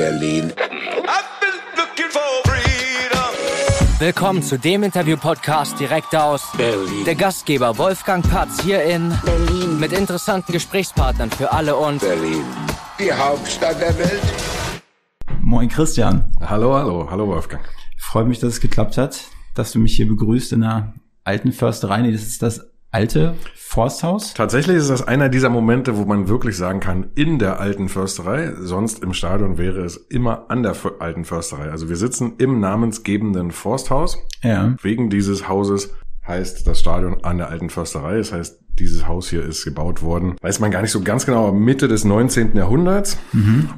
Berlin. Willkommen zu dem Interview-Podcast direkt aus Berlin. Der Gastgeber Wolfgang Patz hier in Berlin. mit interessanten Gesprächspartnern für alle und Berlin. Die Hauptstadt der Welt. Moin Christian. Hallo, hallo, hallo Wolfgang. Freut mich, dass es geklappt hat, dass du mich hier begrüßt in der alten Försterei. Nee, das ist das alte Forsthaus. Tatsächlich ist das einer dieser Momente, wo man wirklich sagen kann, in der alten Försterei. Sonst im Stadion wäre es immer an der alten Försterei. Also wir sitzen im namensgebenden Forsthaus. Ja. Wegen dieses Hauses heißt das Stadion an der alten Försterei. Das heißt, dieses Haus hier ist gebaut worden, weiß man gar nicht so ganz genau, Mitte des 19. Jahrhunderts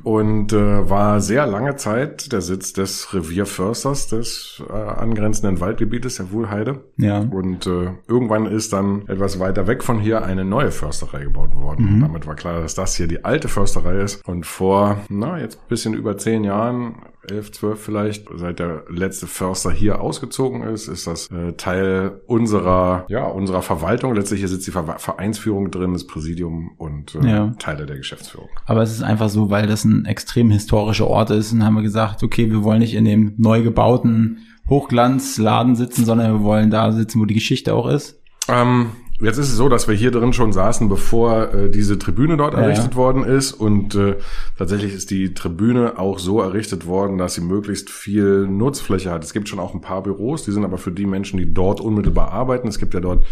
und äh, war sehr lange Zeit der Sitz des Revierförsters des äh, angrenzenden Waldgebietes der Wuhlheide. Ja. Und äh, irgendwann ist dann etwas weiter weg von hier eine neue Försterei gebaut worden. Und damit war klar, dass das hier die alte Försterei ist. Und vor, na, jetzt ein bisschen über zehn Jahren, elf, zwölf vielleicht, seit der letzte Förster hier ausgezogen ist, ist das äh, Teil unserer, ja, unserer Verwaltung. Letztlich hier sitzt die Ver Vereinsführung drin, das Präsidium und äh, Ja. Teile der Geschäftsführung. Aber es ist einfach so, weil das ein extrem historischer Ort ist und haben wir gesagt, okay, wir wollen nicht in dem neu gebauten Hochglanzladen sitzen, sondern wir wollen da sitzen, wo die Geschichte auch ist. Ähm, jetzt ist es so, dass wir hier drin schon saßen, bevor äh, diese Tribüne dort errichtet ja. worden ist. Und äh, tatsächlich ist die Tribüne auch so errichtet worden, dass sie möglichst viel Nutzfläche hat. Es gibt schon auch ein paar Büros, die sind aber für die Menschen, die dort unmittelbar arbeiten. Es gibt ja dort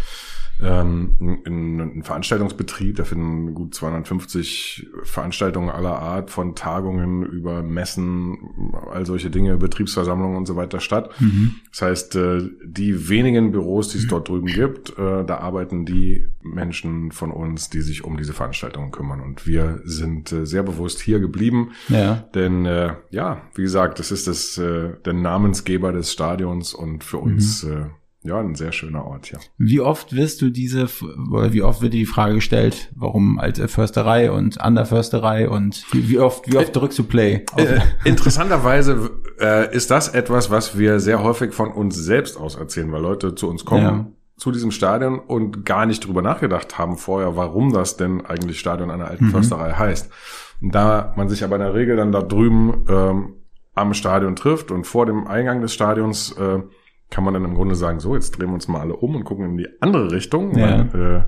ähm, einen, einen Veranstaltungsbetrieb, da finden gut 250 Veranstaltungen aller Art, von Tagungen über Messen, all solche Dinge, Betriebsversammlungen und so weiter statt. Das heißt, äh, die wenigen Büros, die es dort drüben gibt, äh, da arbeiten die Menschen von uns, die sich um diese Veranstaltungen kümmern. Und wir sind äh, sehr bewusst hier geblieben. Ja. Denn äh, ja, wie gesagt, das ist das, äh, der Namensgeber des Stadions und für uns äh, ja ein sehr schöner Ort, ja. Wie oft wirst du diese, oder wie oft wird dir die Frage gestellt, warum alte Försterei und an der Försterei und wie, oft, wie oft drückst du Play? Auf- Äh, interessanterweise äh, ist das etwas, was wir sehr häufig von uns selbst aus erzählen, weil Leute zu uns kommen. Ja. zu diesem Stadion und gar nicht drüber nachgedacht haben vorher, warum das denn eigentlich Stadion einer alten Försterei heißt. Und da man sich aber in der Regel dann da drüben ähm, am Stadion trifft und vor dem Eingang des Stadions äh, kann man dann im Grunde sagen, so, jetzt drehen wir uns mal alle um und gucken in die andere Richtung. Ja. Dann, äh,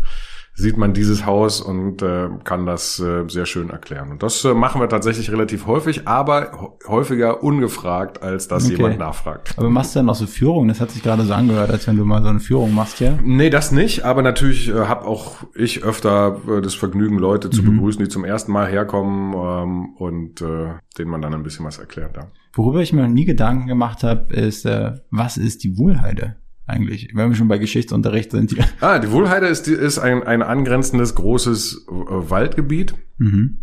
sieht man dieses Haus und äh, kann das äh, sehr schön erklären. Und das äh, machen wir tatsächlich relativ häufig, aber hä- häufiger ungefragt, als dass Okay. jemand nachfragt. Aber machst du dann auch so Führungen? Das hat sich gerade so angehört, als wenn du mal so eine Führung machst, ja? Nee, das nicht, aber natürlich äh, habe auch ich öfter äh, das Vergnügen, Leute zu begrüßen, die zum ersten Mal herkommen ähm, und äh, denen man dann ein bisschen was erklärt. Ja. Worüber ich mir noch nie Gedanken gemacht habe, ist, äh, was ist die Wuhlheide eigentlich? Wenn wir schon bei Geschichtsunterricht sind hier. Ah, die Wohlheide ist, ist ein, ein angrenzendes großes äh, Waldgebiet. Mhm.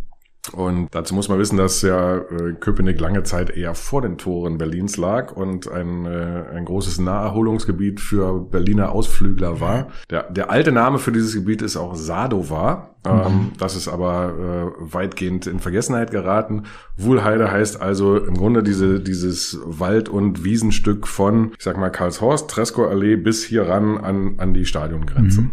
Und dazu muss man wissen, dass ja äh, Köpenick lange Zeit eher vor den Toren Berlins lag und ein, äh, ein großes Naherholungsgebiet für Berliner Ausflügler war. Der, der alte Name für dieses Gebiet ist auch Sadova. Ähm, das ist aber äh, weitgehend in Vergessenheit geraten. Wuhlheide heißt also im Grunde diese, dieses Wald- und Wiesenstück von, ich sag mal, Karlshorst, Tresco-Allee bis hier ran an, an die Stadiongrenze.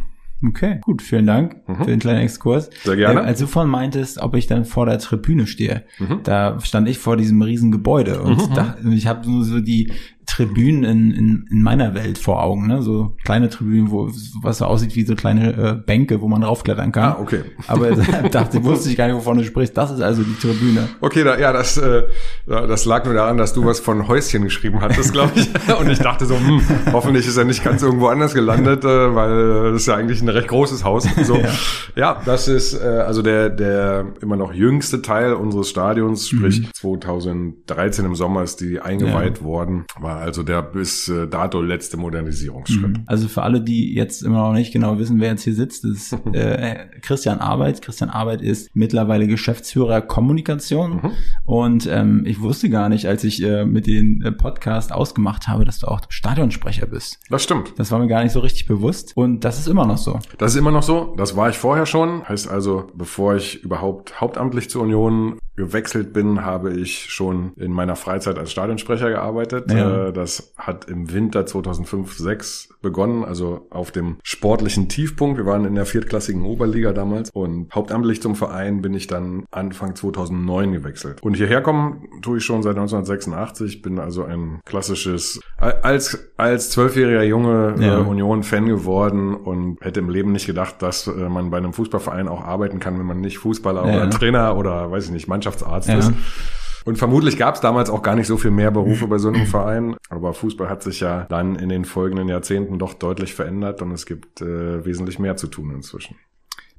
Okay, gut, vielen Dank für den kleinen Exkurs. Mhm. Sehr gerne. Äh, als du vorhin meintest, ob ich dann vor der Tribüne stehe, Mhm. da stand ich vor diesem riesen Gebäude und da, ich habe nur so die Tribünen in, in, in meiner Welt vor Augen, ne? so kleine Tribünen, wo was so aussieht wie so kleine äh, Bänke, wo man raufklettern kann. Ah, okay. Aber dachte, wusste ich gar nicht, wovon du sprichst. Das ist also die Tribüne. Okay, da, ja, das, äh, ja, das lag nur daran, dass du was von Häuschen geschrieben hattest, glaube ich. Und ich dachte so, hm, hoffentlich ist er nicht ganz irgendwo anders gelandet, äh, weil das ist ja eigentlich ein recht großes Haus. So. Ja. ja. das ist äh, also der, der immer noch jüngste Teil unseres Stadions, sprich 2013 im Sommer ist die eingeweiht worden, war also der bis äh, dato letzte Modernisierungsschritt. Also für alle, die jetzt immer noch nicht genau wissen, wer jetzt hier sitzt, das ist äh, Christian Arbeit. Christian Arbeit ist mittlerweile Geschäftsführer Kommunikation. Und ähm, ich wusste gar nicht, als ich äh, mit den äh, Podcast ausgemacht habe, dass du auch Stadionsprecher bist. Das stimmt. Das war mir gar nicht so richtig bewusst. Und das ist immer noch so. Das ist immer noch so. Das war ich vorher schon. Heißt also, bevor ich überhaupt hauptamtlich zur Union gewechselt bin, habe ich schon in meiner Freizeit als Stadionsprecher gearbeitet. Ja. Äh, das hat im Winter 2005, 6 begonnen, also auf dem sportlichen Tiefpunkt. Wir waren in der viertklassigen Oberliga damals und hauptamtlich zum Verein bin ich dann Anfang 2009 gewechselt. Und hierher kommen tue ich schon seit 1986, bin also ein klassisches, als, als zwölfjähriger Junge äh, ja. äh, Union-Fan geworden und hätte im Leben nicht gedacht, dass äh, man bei einem Fußballverein auch arbeiten kann, wenn man nicht Fußballer ja. oder Trainer oder, weiß ich nicht, Mannschaftsarzt ja. ist. Und vermutlich gab es damals auch gar nicht so viel mehr Berufe bei so einem Verein. Aber Fußball hat sich ja dann in den folgenden Jahrzehnten doch deutlich verändert und es gibt äh, wesentlich mehr zu tun inzwischen.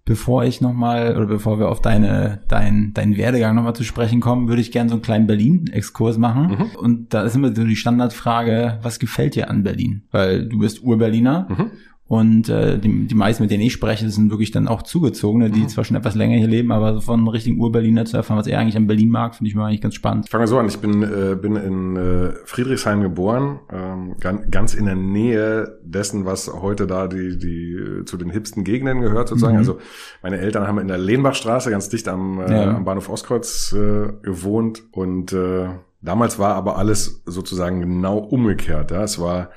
Bevor ich nochmal oder bevor wir auf deine, dein, deinen Werdegang nochmal zu sprechen kommen, würde ich gerne so einen kleinen Berlin-Exkurs machen. Mhm. Und da ist immer so die Standardfrage, was gefällt dir an Berlin? Weil du bist Ur-Berliner mhm. Und äh, die, die meisten, mit denen ich spreche, sind wirklich dann auch Zugezogene, die mhm. zwar schon etwas länger hier leben, aber von einem richtigen Ur-Berliner zu erfahren, was er eigentlich an Berlin mag, finde ich mal eigentlich ganz spannend. Fangen wir so an. Ich bin, äh, bin in äh, Friedrichshain geboren, ähm, ganz, ganz in der Nähe dessen, was heute da die, die äh, zu den hipsten Gegenden gehört, sozusagen. Mhm. Also meine Eltern haben in der Lehnbachstraße ganz dicht am, äh, ja. am Bahnhof Ostkreuz äh, gewohnt und äh, damals war aber alles sozusagen genau umgekehrt. Ja? Es war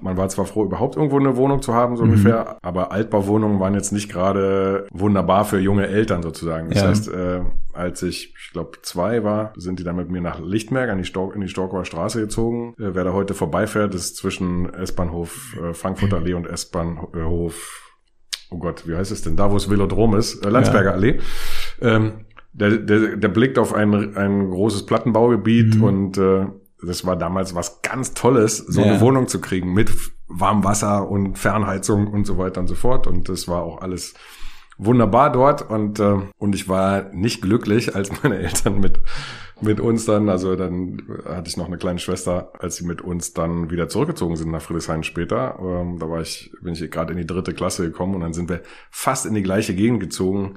man war zwar froh, überhaupt irgendwo eine Wohnung zu haben, so mhm. ungefähr, aber Altbauwohnungen waren jetzt nicht gerade wunderbar für junge Eltern sozusagen. Das ja. heißt, äh, als ich, ich glaube, zwei war, sind die dann mit mir nach Lichtmerk an die Stork, in die Storkower Straße gezogen. Äh, wer da heute vorbeifährt, ist zwischen S-Bahnhof äh, Frankfurter Allee und S-Bahnhof, oh Gott, wie heißt es denn? Da, wo es Velodrom ist, äh, Landsberger ja. Allee. Ähm, der, der, der blickt auf ein, ein großes Plattenbaugebiet mhm. und äh, das war damals was ganz Tolles, so ja. eine Wohnung zu kriegen mit warmem Wasser und Fernheizung und so weiter und so fort. Und das war auch alles wunderbar dort. Und, äh, und ich war nicht glücklich, als meine Eltern mit, mit uns dann, also dann hatte ich noch eine kleine Schwester, als sie mit uns dann wieder zurückgezogen sind nach Friedrichshain später. Ähm, da war ich, bin ich gerade in die dritte Klasse gekommen und dann sind wir fast in die gleiche Gegend gezogen.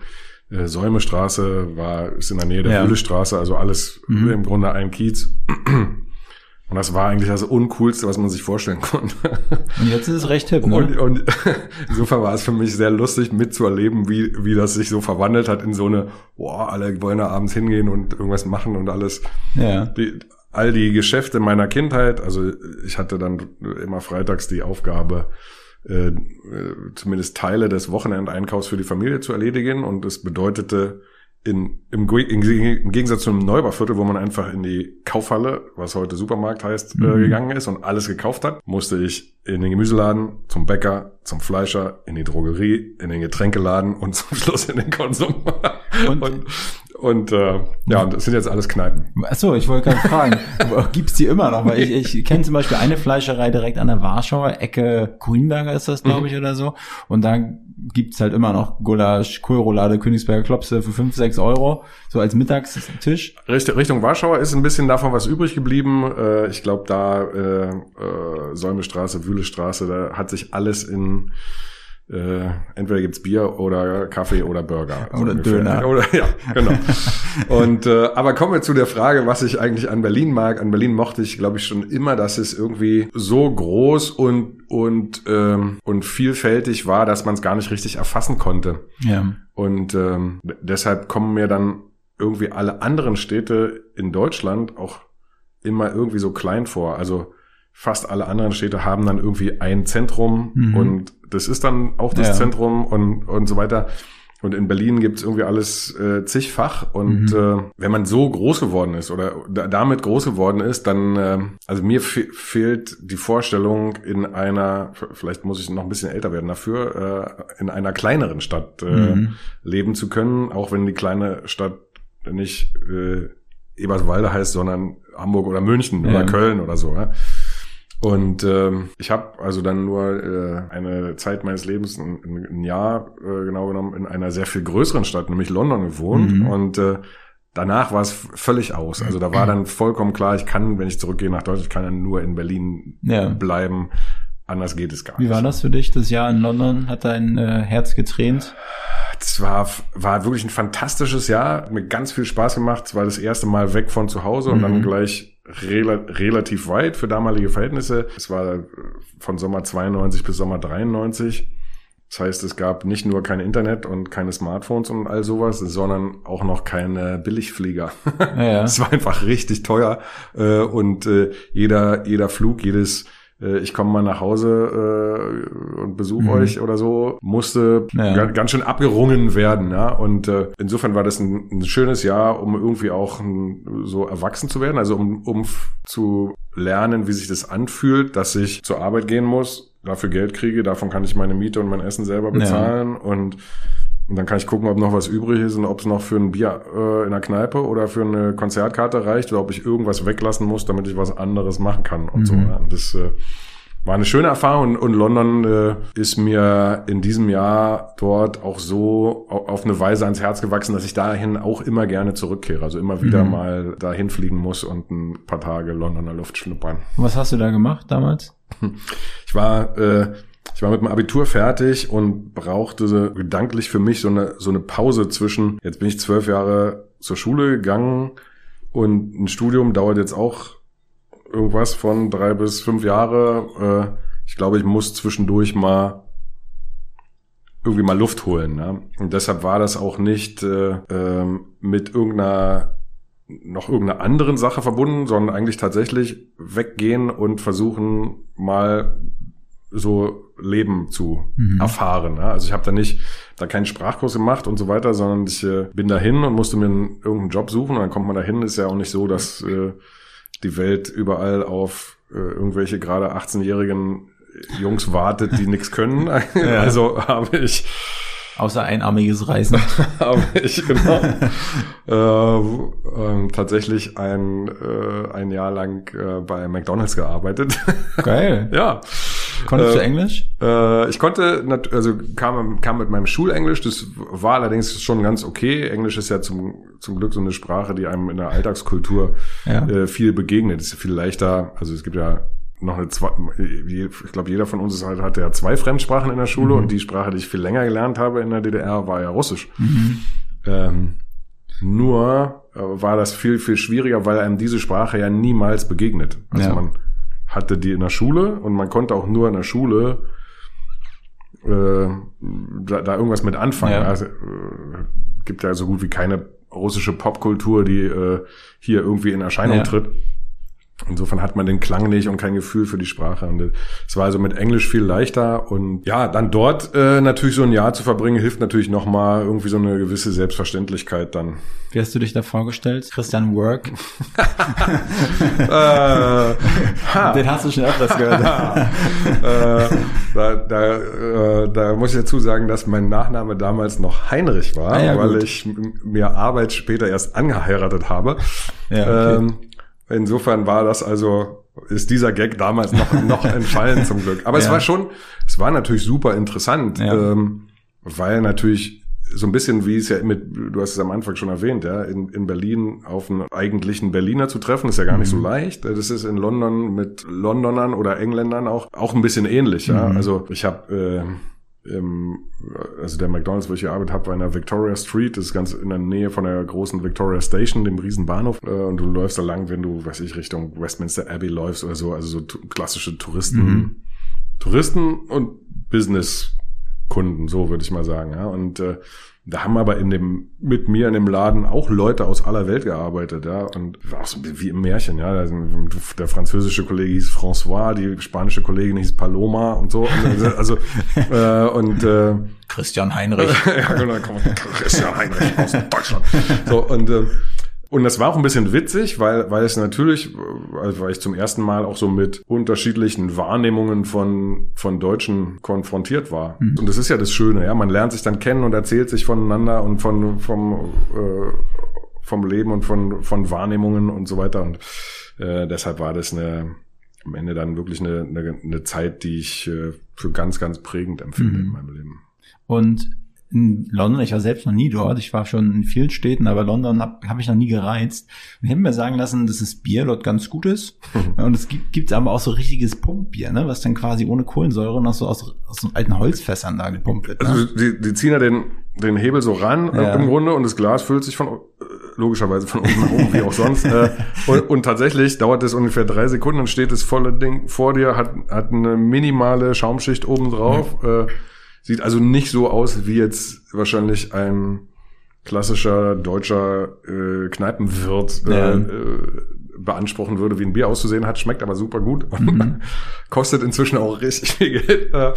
Äh, Säumestraße war, ist in der Nähe der ja. Fühlestraße, also alles mhm. im Grunde ein Kiez. Und das war eigentlich das Uncoolste, was man sich vorstellen konnte. Und jetzt ist es recht hip, ne? Und, und insofern war es für mich sehr lustig mitzuerleben, wie, wie das sich so verwandelt hat in so eine, boah, alle wollen da abends hingehen und irgendwas machen und alles. Ja. Die, all die Geschäfte meiner Kindheit, also ich hatte dann immer freitags die Aufgabe, äh, zumindest Teile des Wochenendeinkaufs für die Familie zu erledigen und es bedeutete, in, im, im Gegensatz zu einem Neubauviertel, wo man einfach in die Kaufhalle, was heute Supermarkt heißt, äh, mhm. äh, gegangen ist und alles gekauft hat, musste ich in den Gemüseladen, zum Bäcker, zum Fleischer, in die Drogerie, in den Getränkeladen und zum Schluss in den Konsum. Und, und, und äh, ja, das sind jetzt alles Kneipen. Achso, ich wollte gerade fragen, gibt's die immer noch? Weil ich, ich kenne zum Beispiel eine Fleischerei direkt an der Warschauer Ecke, Grünberger ist das, glaube mhm. ich, mhm. oder so. Und da gibt's halt immer noch Gulasch, Kohlroulade, Königsberger Klopse für fünf, sechs Euro, so als Mittagstisch. Richtung, Richtung Warschauer ist ein bisschen davon was übrig geblieben. Äh, ich glaube, da äh, äh, Säumestraße, Wühlestraße, da hat sich alles in äh, entweder gibt's Bier oder Kaffee oder Burger. oder ungefähr. Döner. Oder, ja, genau. und äh, aber kommen wir zu der Frage, was ich eigentlich an Berlin mag. An Berlin mochte ich, glaube ich, schon immer, dass es irgendwie so groß und und ähm, und vielfältig war, dass man es gar nicht richtig erfassen konnte. Ja. Und ähm, deshalb kommen mir dann irgendwie alle anderen Städte in Deutschland auch immer irgendwie so klein vor. Also fast alle anderen Städte haben dann irgendwie ein Zentrum mhm. und das ist dann auch das ja. Zentrum und, und so weiter. Und in Berlin gibt's irgendwie alles äh, zigfach. Und mhm. äh, wenn man so groß geworden ist oder da, damit groß geworden ist, dann, äh, also mir fehlt die Vorstellung in einer, vielleicht muss ich noch ein bisschen älter werden dafür, äh, in einer kleineren Stadt äh, mhm. leben zu können, auch wenn die kleine Stadt nicht äh, Eberswalde heißt, sondern Hamburg oder München ja. oder Köln oder so. Ja? Und ähm, ich habe also dann nur äh, eine Zeit meines Lebens, ein, ein Jahr äh, genau genommen, in einer sehr viel größeren Stadt, nämlich London gewohnt. Mhm. Und äh, danach war es völlig aus. Also da war dann vollkommen klar, ich kann, wenn ich zurückgehe nach Deutschland, ich kann dann nur in Berlin ja. bleiben. Anders geht es gar nicht. Wie war das für dich, das Jahr in London? Hat dein äh, Herz getränt? Es war, war wirklich ein fantastisches Jahr, hat mir ganz viel Spaß gemacht. Es war das erste Mal weg von zu Hause und mhm. dann gleich rel relativ weit für damalige Verhältnisse. Es war von Sommer 92 bis Sommer 93. Das heißt, es gab nicht nur kein Internet und keine Smartphones und all sowas, sondern auch noch keine Billigflieger. Ja, ja. Es war einfach richtig teuer äh, und äh, jeder jeder Flug, jedes äh, ich komme mal nach Hause äh, und besuche Mhm. euch oder so, musste Ja. ga- ganz schön abgerungen werden. Ja? Und äh, insofern war das ein, ein schönes Jahr, um irgendwie auch ein, so erwachsen zu werden, also um, um zu lernen, wie sich das anfühlt, dass ich zur Arbeit gehen muss, dafür Geld kriege, davon kann ich meine Miete und mein Essen selber Ja. bezahlen und und dann kann ich gucken, ob noch was übrig ist und ob es noch für ein Bier äh, in der Kneipe oder für eine Konzertkarte reicht oder ob ich irgendwas weglassen muss, damit ich was anderes machen kann und so. Mhm. Ja. Und das äh, war eine schöne Erfahrung und, London äh, ist mir in diesem Jahr dort auch so au- auf eine Weise ans Herz gewachsen, dass ich dahin auch immer gerne zurückkehre. Also immer wieder Mhm. mal dahin fliegen muss und ein paar Tage Londoner Luft schnuppern. Was hast du da gemacht damals? Ich war, äh, ich war mit dem Abitur fertig und brauchte gedanklich für mich so eine, so eine Pause zwischen, jetzt bin ich zwölf Jahre zur Schule gegangen und ein Studium dauert jetzt auch irgendwas von drei bis fünf Jahre. Äh, ich glaube, ich muss zwischendurch mal irgendwie mal Luft holen. Ne? Und deshalb war das auch nicht äh, ähm, mit irgendeiner noch irgendeiner anderen Sache verbunden, sondern eigentlich tatsächlich weggehen und versuchen mal so Leben zu Mhm. erfahren. Ja? Also ich habe da nicht da keinen Sprachkurs gemacht und so weiter, sondern ich äh, bin dahin und musste mir einen, irgendeinen Job suchen und dann kommt man dahin. Ist ja auch nicht so, dass äh, die Welt überall auf äh, irgendwelche gerade 18-jährigen Jungs wartet, die nichts können. Also habe ich Außer einarmiges Reisen. habe ich genau äh, ähm, tatsächlich ein, äh, ein Jahr lang äh, bei McDonalds gearbeitet. Geil. ja. Konntest du Äh, Englisch? Äh, ich konnte, also kam, kam mit meinem Schulenglisch, das war allerdings schon ganz okay. Englisch ist ja zum, zum Glück so eine Sprache, die einem in der Alltagskultur Ja. äh, viel begegnet. Ist ja viel leichter, also es gibt ja noch eine zwei, ich glaube, jeder von uns ist halt, hatte ja zwei Fremdsprachen in der Schule und die Sprache, die ich viel länger gelernt habe in der DDR, war ja Russisch. Ähm, nur äh, war das viel, viel schwieriger, weil einem diese Sprache ja niemals begegnet. Also Ja. man hatte die in der Schule und man konnte auch nur in der Schule äh, da, da irgendwas mit anfangen. Ja. Also, äh, gibt ja so gut wie keine russische Popkultur, die äh, hier irgendwie in Erscheinung Ja. tritt. Insofern hat man den Klang nicht und kein Gefühl für die Sprache. Und es war also mit Englisch viel leichter. Und ja, dann dort äh, natürlich so ein Jahr zu verbringen, hilft natürlich nochmal irgendwie so eine gewisse Selbstverständlichkeit dann. Wie hast du dich da vorgestellt? Christian Work. äh. Den hast du schon öfters gehört. äh, da, da, äh, da muss ich dazu sagen, dass mein Nachname damals noch Heinrich war, Ah ja, weil gut. ich mir Arbeit später erst angeheiratet habe. Ja, okay. ähm, insofern war das also, ist dieser Gag damals noch, noch entfallen zum Glück. Aber es Ja. war schon, es war natürlich super interessant, Ja. ähm, weil natürlich so ein bisschen wie es ja mit, du hast es am Anfang schon erwähnt, ja, in, in Berlin auf einen eigentlichen Berliner zu treffen, ist ja gar nicht Mhm. so leicht. Das ist in London mit Londonern oder Engländern auch, auch ein bisschen ähnlich, ja. Mhm. Also ich habe äh, im, also der McDonalds, wo ich gearbeitet habe, war in der Victoria Street, das ist ganz in der Nähe von der großen Victoria Station, dem riesen Bahnhof. Äh, und du läufst da lang, wenn du, weiß ich, Richtung Westminster Abbey läufst oder so, also so klassische Touristen, Mhm. Touristen und Business-Kunden, so würde ich mal sagen, ja. Und äh, da haben aber in dem, mit mir in dem Laden auch Leute aus aller Welt gearbeitet, ja. Und war so wie im Märchen, ja. Also Der französische Kollege hieß François, die spanische Kollegin hieß Paloma und so. Und, also, äh, und äh, Christian Heinrich. ja, genau, Christian Heinrich aus Deutschland. So, und, äh, und das war auch ein bisschen witzig, weil, weil es natürlich, weil ich zum ersten Mal auch so mit unterschiedlichen Wahrnehmungen von, von Deutschen konfrontiert war. Und das ist ja das Schöne, ja. Man lernt sich dann kennen und erzählt sich voneinander und von, vom, äh, vom Leben und von, von Wahrnehmungen und so weiter. Und äh, deshalb war das eine, am Ende dann wirklich eine, eine, eine Zeit, die ich äh, für ganz, ganz prägend empfinde Mhm. in meinem Leben. Und in London, ich war selbst noch nie dort, ich war schon in vielen Städten, aber London habe hab ich noch nie gereizt. Und ich habe mir sagen lassen, dass das Bier dort ganz gut ist. Und es gibt, gibt aber auch so richtiges Pumpbier, ne, was dann quasi ohne Kohlensäure noch so aus, aus alten Holzfässern da gepumpt wird. Ne? Also die, die ziehen ja den, den Hebel so ran äh, Ja. im Grunde und das Glas füllt sich von äh, logischerweise von unten nach oben, wie auch sonst. Äh, und, und tatsächlich dauert es ungefähr drei Sekunden, dann steht das volle Ding vor dir, hat, hat eine minimale Schaumschicht oben drauf. Äh, Sieht also nicht so aus, wie jetzt wahrscheinlich ein klassischer deutscher äh, Kneipenwirt äh, Ja. äh, beanspruchen würde, wie ein Bier auszusehen hat, schmeckt aber super gut und Mhm. kostet inzwischen auch richtig viel Geld. Äh,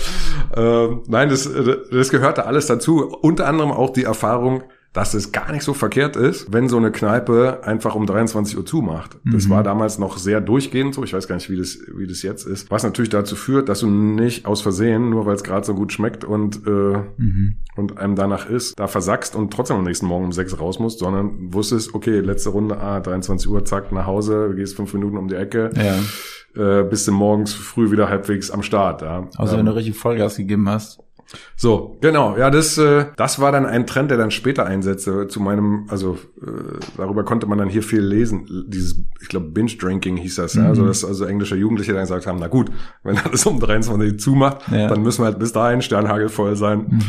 äh, nein, das, äh, das gehörte alles dazu. Unter anderem auch die Erfahrung, dass es gar nicht so verkehrt ist, wenn so eine Kneipe einfach um 23 Uhr zumacht. Das Mhm. war damals noch sehr durchgehend so. Ich weiß gar nicht, wie das, wie das jetzt ist. Was natürlich dazu führt, dass du nicht aus Versehen, nur weil es gerade so gut schmeckt und, äh, Mhm. und einem danach ist, da versackst und trotzdem am nächsten Morgen um sechs raus musst, sondern wusstest, okay, letzte Runde, ah, 23 Uhr, zack, nach Hause, gehst fünf Minuten um die Ecke, Ja. äh, bist du morgens früh wieder halbwegs am Start. Ja. Also Ähm, wenn du richtig Vollgas gegeben hast. So, genau. Ja, das, äh, das war dann ein Trend, der dann später einsetzte. Zu meinem, also äh, darüber konnte man dann hier viel lesen. Dieses, ich glaube, Binge-Drinking hieß das. Ja? Also, dass also englische Jugendliche dann gesagt haben, na gut, wenn alles um 23 zumacht, Ja. dann müssen wir halt bis dahin Sternhagel voll sein.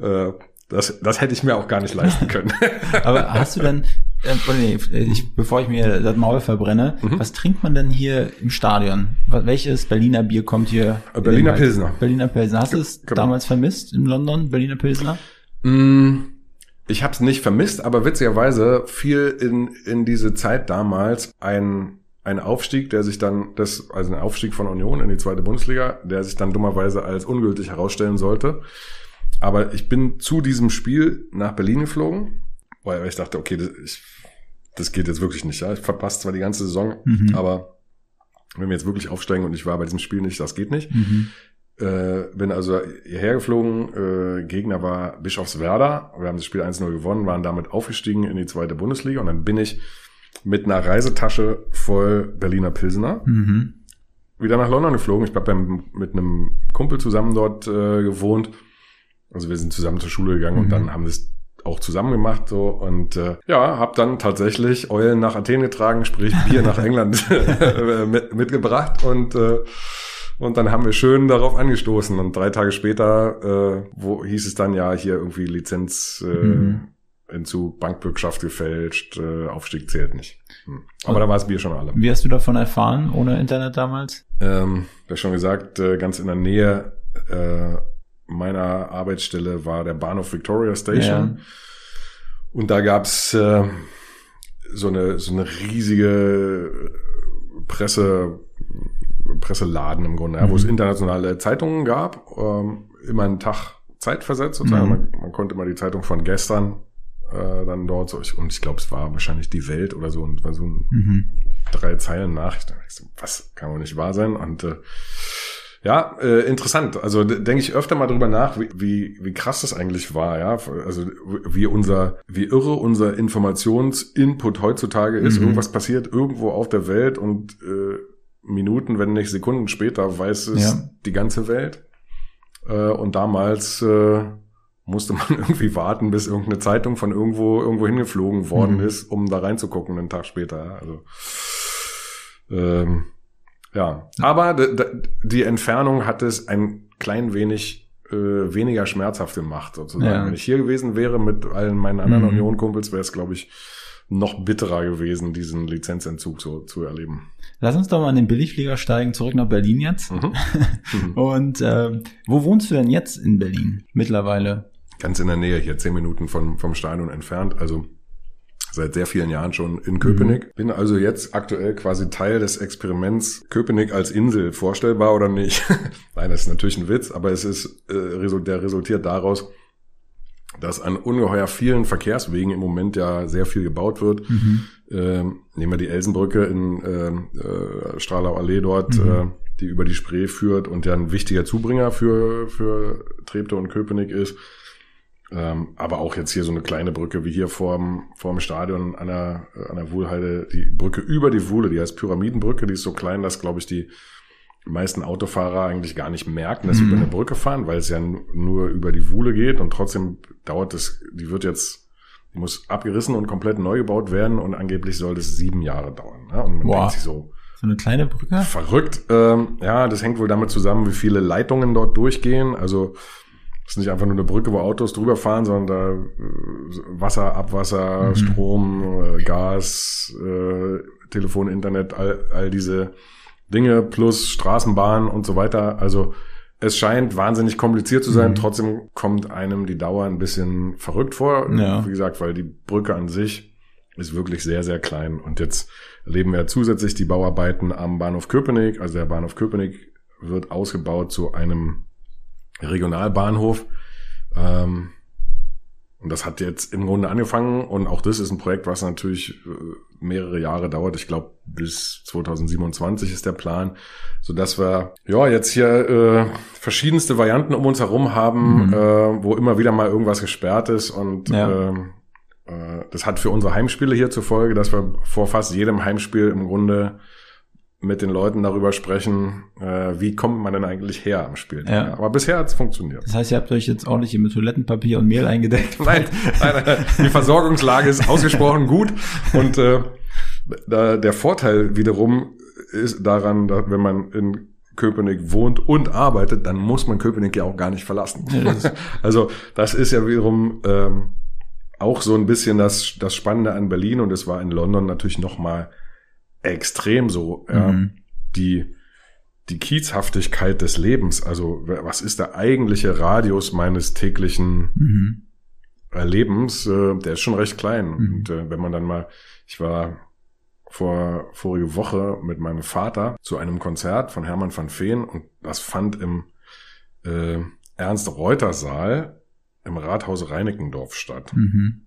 Äh, das, das hätte ich mir auch gar nicht leisten können. Aber hast du denn, äh, nee, ich, bevor ich mir das Maul verbrenne, Mhm. was trinkt man denn hier im Stadion? Welches Berliner Bier kommt hier? Äh, Berliner Pilsner. Berliner Pilsner. Hast du es damals vermisst in London, Berliner Pilsner? Mm, Ich habe es nicht vermisst, aber witzigerweise fiel in, in diese Zeit damals ein, ein Aufstieg, der sich dann, das, also ein Aufstieg von Union in die zweite Bundesliga, der sich dann dummerweise als ungültig herausstellen sollte. Aber ich bin zu diesem Spiel nach Berlin geflogen, weil ich dachte, okay, das, ich, das geht jetzt wirklich nicht. Ja? Ich verpasse zwar die ganze Saison, Mhm. aber wenn wir jetzt wirklich aufsteigen und ich war bei diesem Spiel nicht, das geht nicht. Mhm. Äh, bin also hierher geflogen. Äh, Gegner war Bischofswerda. Wir haben das Spiel 1-0 gewonnen, waren damit aufgestiegen in die zweite Bundesliga. Und dann bin ich mit einer Reisetasche voll Berliner Pilsener Mhm. wieder nach London geflogen. Ich habe mit einem Kumpel zusammen dort äh, gewohnt. Also wir sind zusammen zur Schule gegangen Mhm. und dann haben es auch zusammen gemacht so und äh, ja, habe dann tatsächlich Eulen nach Athen getragen, sprich Bier nach England äh, mit, mitgebracht und äh, und dann haben wir schön darauf angestoßen und drei Tage später äh, wo hieß es dann ja hier irgendwie Lizenz äh, Mhm. Entzug, Bankbürgschaft gefälscht, äh, Aufstieg zählt nicht. Hm. Aber da war das Bier schon alle. Wie hast du davon erfahren, ohne Internet damals? Ähm, ja schon gesagt, äh, ganz in der Nähe äh, meiner Arbeitsstelle war der Bahnhof Victoria Station. Und da gab's äh, so eine so eine riesige Presse Presseladen im Grunde, ja, wo es Mhm. internationale Zeitungen gab, ähm, immer einen Tag Zeit versetzt sozusagen. Mhm. Man, man konnte immer die Zeitung von gestern äh, dann dort so, ich, und ich glaube, es war wahrscheinlich die Welt oder so, und war so ein Mhm. drei Zeilen Nachrichten. Ich so, was kann wohl nicht wahr sein? Und äh, ja, äh, interessant. Also denke ich öfter mal drüber nach, wie, wie, wie krass das eigentlich war, ja. Also wie unser, wie irre unser Informationsinput heutzutage ist. Mhm. Irgendwas passiert irgendwo auf der Welt und äh, Minuten, wenn nicht Sekunden später, weiß es Ja. die ganze Welt. Äh, und damals äh, musste man irgendwie warten, bis irgendeine Zeitung von irgendwo irgendwo hingeflogen worden Mhm. ist, um da reinzugucken, einen Tag später. Also ähm, ja, aber die Entfernung hat es ein klein wenig äh, weniger schmerzhaft gemacht, sozusagen. Ja. Wenn ich hier gewesen wäre mit allen meinen anderen Mhm. Union-Kumpels, wäre es, glaube ich, noch bitterer gewesen, diesen Lizenzentzug so zu erleben. Lass uns doch mal in den Billigflieger steigen, zurück nach Berlin jetzt. Mhm. Mhm. Und ähm, wo wohnst du denn jetzt in Berlin mittlerweile? Ganz in der Nähe, hier zehn Minuten von, vom Stadion entfernt, also seit sehr vielen Jahren schon in Köpenick. Bin also jetzt aktuell quasi Teil des Experiments Köpenick als Insel. Vorstellbar oder nicht? Nein, das ist natürlich ein Witz, aber es ist, äh, der resultiert daraus, dass an ungeheuer vielen Verkehrswegen im Moment ja sehr viel gebaut wird. Mhm. Ähm, nehmen wir die Elsenbrücke in ähm, äh, Strahlau Allee dort, Mhm. äh, die über die Spree führt und ja ein wichtiger Zubringer für, für Treptow und Köpenick ist. Ähm, aber auch jetzt hier so eine kleine Brücke wie hier vorm, vorm Stadion an der, an der Wuhlheide, die Brücke über die Wuhle, die heißt Pyramidenbrücke, die ist so klein, dass, glaube ich, die meisten Autofahrer eigentlich gar nicht merken, dass sie Mhm. über eine Brücke fahren, weil es ja nur über die Wuhle geht und trotzdem dauert es, die wird jetzt, die muss abgerissen und komplett neu gebaut werden und angeblich soll das sieben Jahre dauern. Ja? Und man Wow. denkt sich so, So eine kleine Brücke? Verrückt. Ähm, ja, das hängt wohl damit zusammen, wie viele Leitungen dort durchgehen. Also es ist nicht einfach nur eine Brücke, wo Autos drüber fahren, sondern da äh, Wasser, Abwasser, Mhm. Strom, äh, Gas, äh, Telefon, Internet, all, all diese Dinge plus Straßenbahn und so weiter. Also es scheint wahnsinnig kompliziert zu sein, Mhm. trotzdem kommt einem die Dauer ein bisschen verrückt vor. Ja. Wie gesagt, weil die Brücke an sich ist wirklich sehr, sehr klein. Und jetzt erleben wir zusätzlich die Bauarbeiten am Bahnhof Köpenick. Also der Bahnhof Köpenick wird ausgebaut zu einem Regionalbahnhof. Ähm, und das hat jetzt im Grunde angefangen und auch das ist ein Projekt, was natürlich äh, mehrere Jahre dauert. Ich glaube, bis 2027 ist der Plan, so dass wir ja jetzt hier äh, verschiedenste Varianten um uns herum haben, Mhm. äh, wo immer wieder mal irgendwas gesperrt ist und Ja. ähm, äh, das hat für unsere Heimspiele hier zur Folge, dass wir vor fast jedem Heimspiel im Grunde mit den Leuten darüber sprechen, äh, wie kommt man denn eigentlich her am Spiel. Ja. Aber bisher hat es funktioniert. Das heißt, ihr habt euch jetzt ordentlich mit Toilettenpapier und Mehl eingedeckt. Nein, nein, nein, die Versorgungslage ist ausgesprochen gut und äh, da, der Vorteil wiederum ist daran, dass, wenn man in Köpenick wohnt und arbeitet, dann muss man Köpenick ja auch gar nicht verlassen. Ja, also das ist ja wiederum ähm, auch so ein bisschen das, das Spannende an Berlin und es war in London natürlich noch mal extrem so. Ja Mhm. die, die Kiezhaftigkeit des Lebens, also was ist der eigentliche Radius meines täglichen Mhm. Erlebens, äh, der ist schon recht klein. Mhm. Und äh, wenn man dann mal, ich war vor vorige Woche mit meinem Vater zu einem Konzert von Hermann van Veen und das fand im äh, Ernst-Reuter-Saal im Rathaus Reinickendorf statt. Mhm.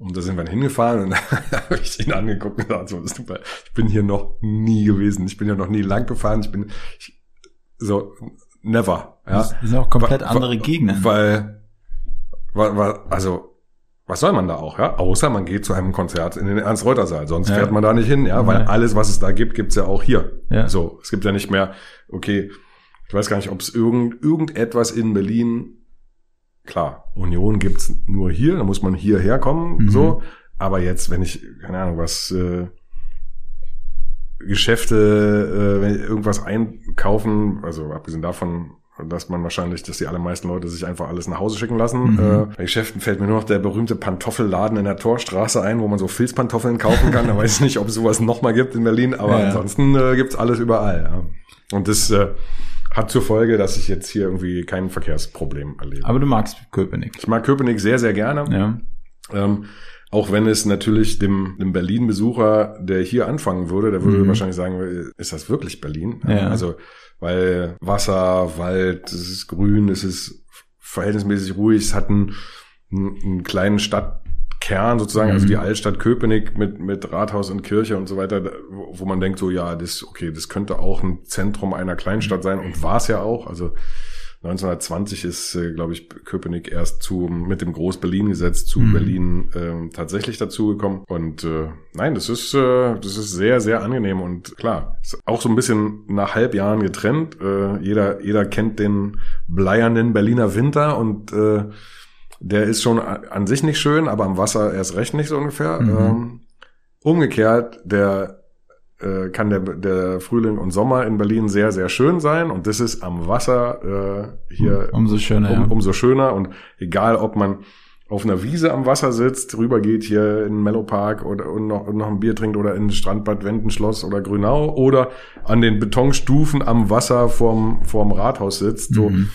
Und da sind wir dann hingefahren und da habe ich ihn angeguckt und gesagt, so, super, ich bin hier noch nie gewesen. Ich bin ja noch nie lang gefahren. Ich bin ich, so never. Ja. Das sind auch komplett Wa- wa- andere Gegenden. Weil, weil, weil, also, was soll man da auch, ja? Außer man geht zu einem Konzert in den Ernst-Reuter-Saal. Sonst Ja. fährt man da nicht hin, ja? Weil Ja. alles, was es da gibt, gibt's ja auch hier. Ja. So, es gibt ja nicht mehr, okay, ich weiß gar nicht, ob es irgend, irgendetwas in Berlin, klar, Union gibt's nur hier, da muss man hierher kommen, Mhm. so. Aber jetzt, wenn ich, keine Ahnung, was, äh, Geschäfte, äh, wenn irgendwas einkaufen, also abgesehen davon, dass man wahrscheinlich, dass die allermeisten Leute sich einfach alles nach Hause schicken lassen. Mhm. Äh, bei Geschäften fällt mir nur noch der berühmte Pantoffel-Laden in der Torstraße ein, wo man so Filzpantoffeln kaufen kann. Da weiß ich nicht, ob es sowas nochmal gibt in Berlin, aber Ja. ansonsten äh, gibt's alles überall. Ja. Und das äh, hat zur Folge, dass ich jetzt hier irgendwie kein Verkehrsproblem erlebe. Aber du magst Köpenick. ich mag Köpenick sehr, sehr gerne. Ja. Ähm, auch wenn es natürlich dem, dem Berlin-Besucher, der hier anfangen würde, der würde Mhm. wahrscheinlich sagen, ist das wirklich Berlin? Ja. Also, weil Wasser, Wald, es ist grün, es ist verhältnismäßig ruhig, es hat einen, einen, einen kleinen Stadtkern sozusagen, also Mhm. die Altstadt Köpenick mit, mit Rathaus und Kirche und so weiter, wo, man denkt so, ja, das, okay, das könnte auch ein Zentrum einer Kleinstadt sein und war es ja auch, also 1920 ist, äh, glaube ich, Köpenick erst zu mit dem Groß-Berlin-Gesetz zu Mhm. Berlin ähm, tatsächlich dazugekommen. Und äh, nein, das ist äh, das ist sehr sehr angenehm und klar, ist auch so ein bisschen nach Halbjahren getrennt. Äh, jeder jeder kennt den bleiernen Berliner Winter und äh, der ist schon an sich nicht schön, aber am Wasser erst recht nicht so ungefähr. Mhm. Ähm, umgekehrt, der äh, kann der, der Frühling und Sommer in Berlin sehr, sehr schön sein und das ist am Wasser äh, hier Umso schöner, ja. um, umso schöner und egal, ob man auf einer Wiese am Wasser sitzt, rübergeht hier in den Mellow Park oder und noch, und noch ein Bier trinkt oder in Strandbad Wendenschloss oder Grünau oder an den Betonstufen am Wasser vorm, vorm Rathaus sitzt, so, Mhm.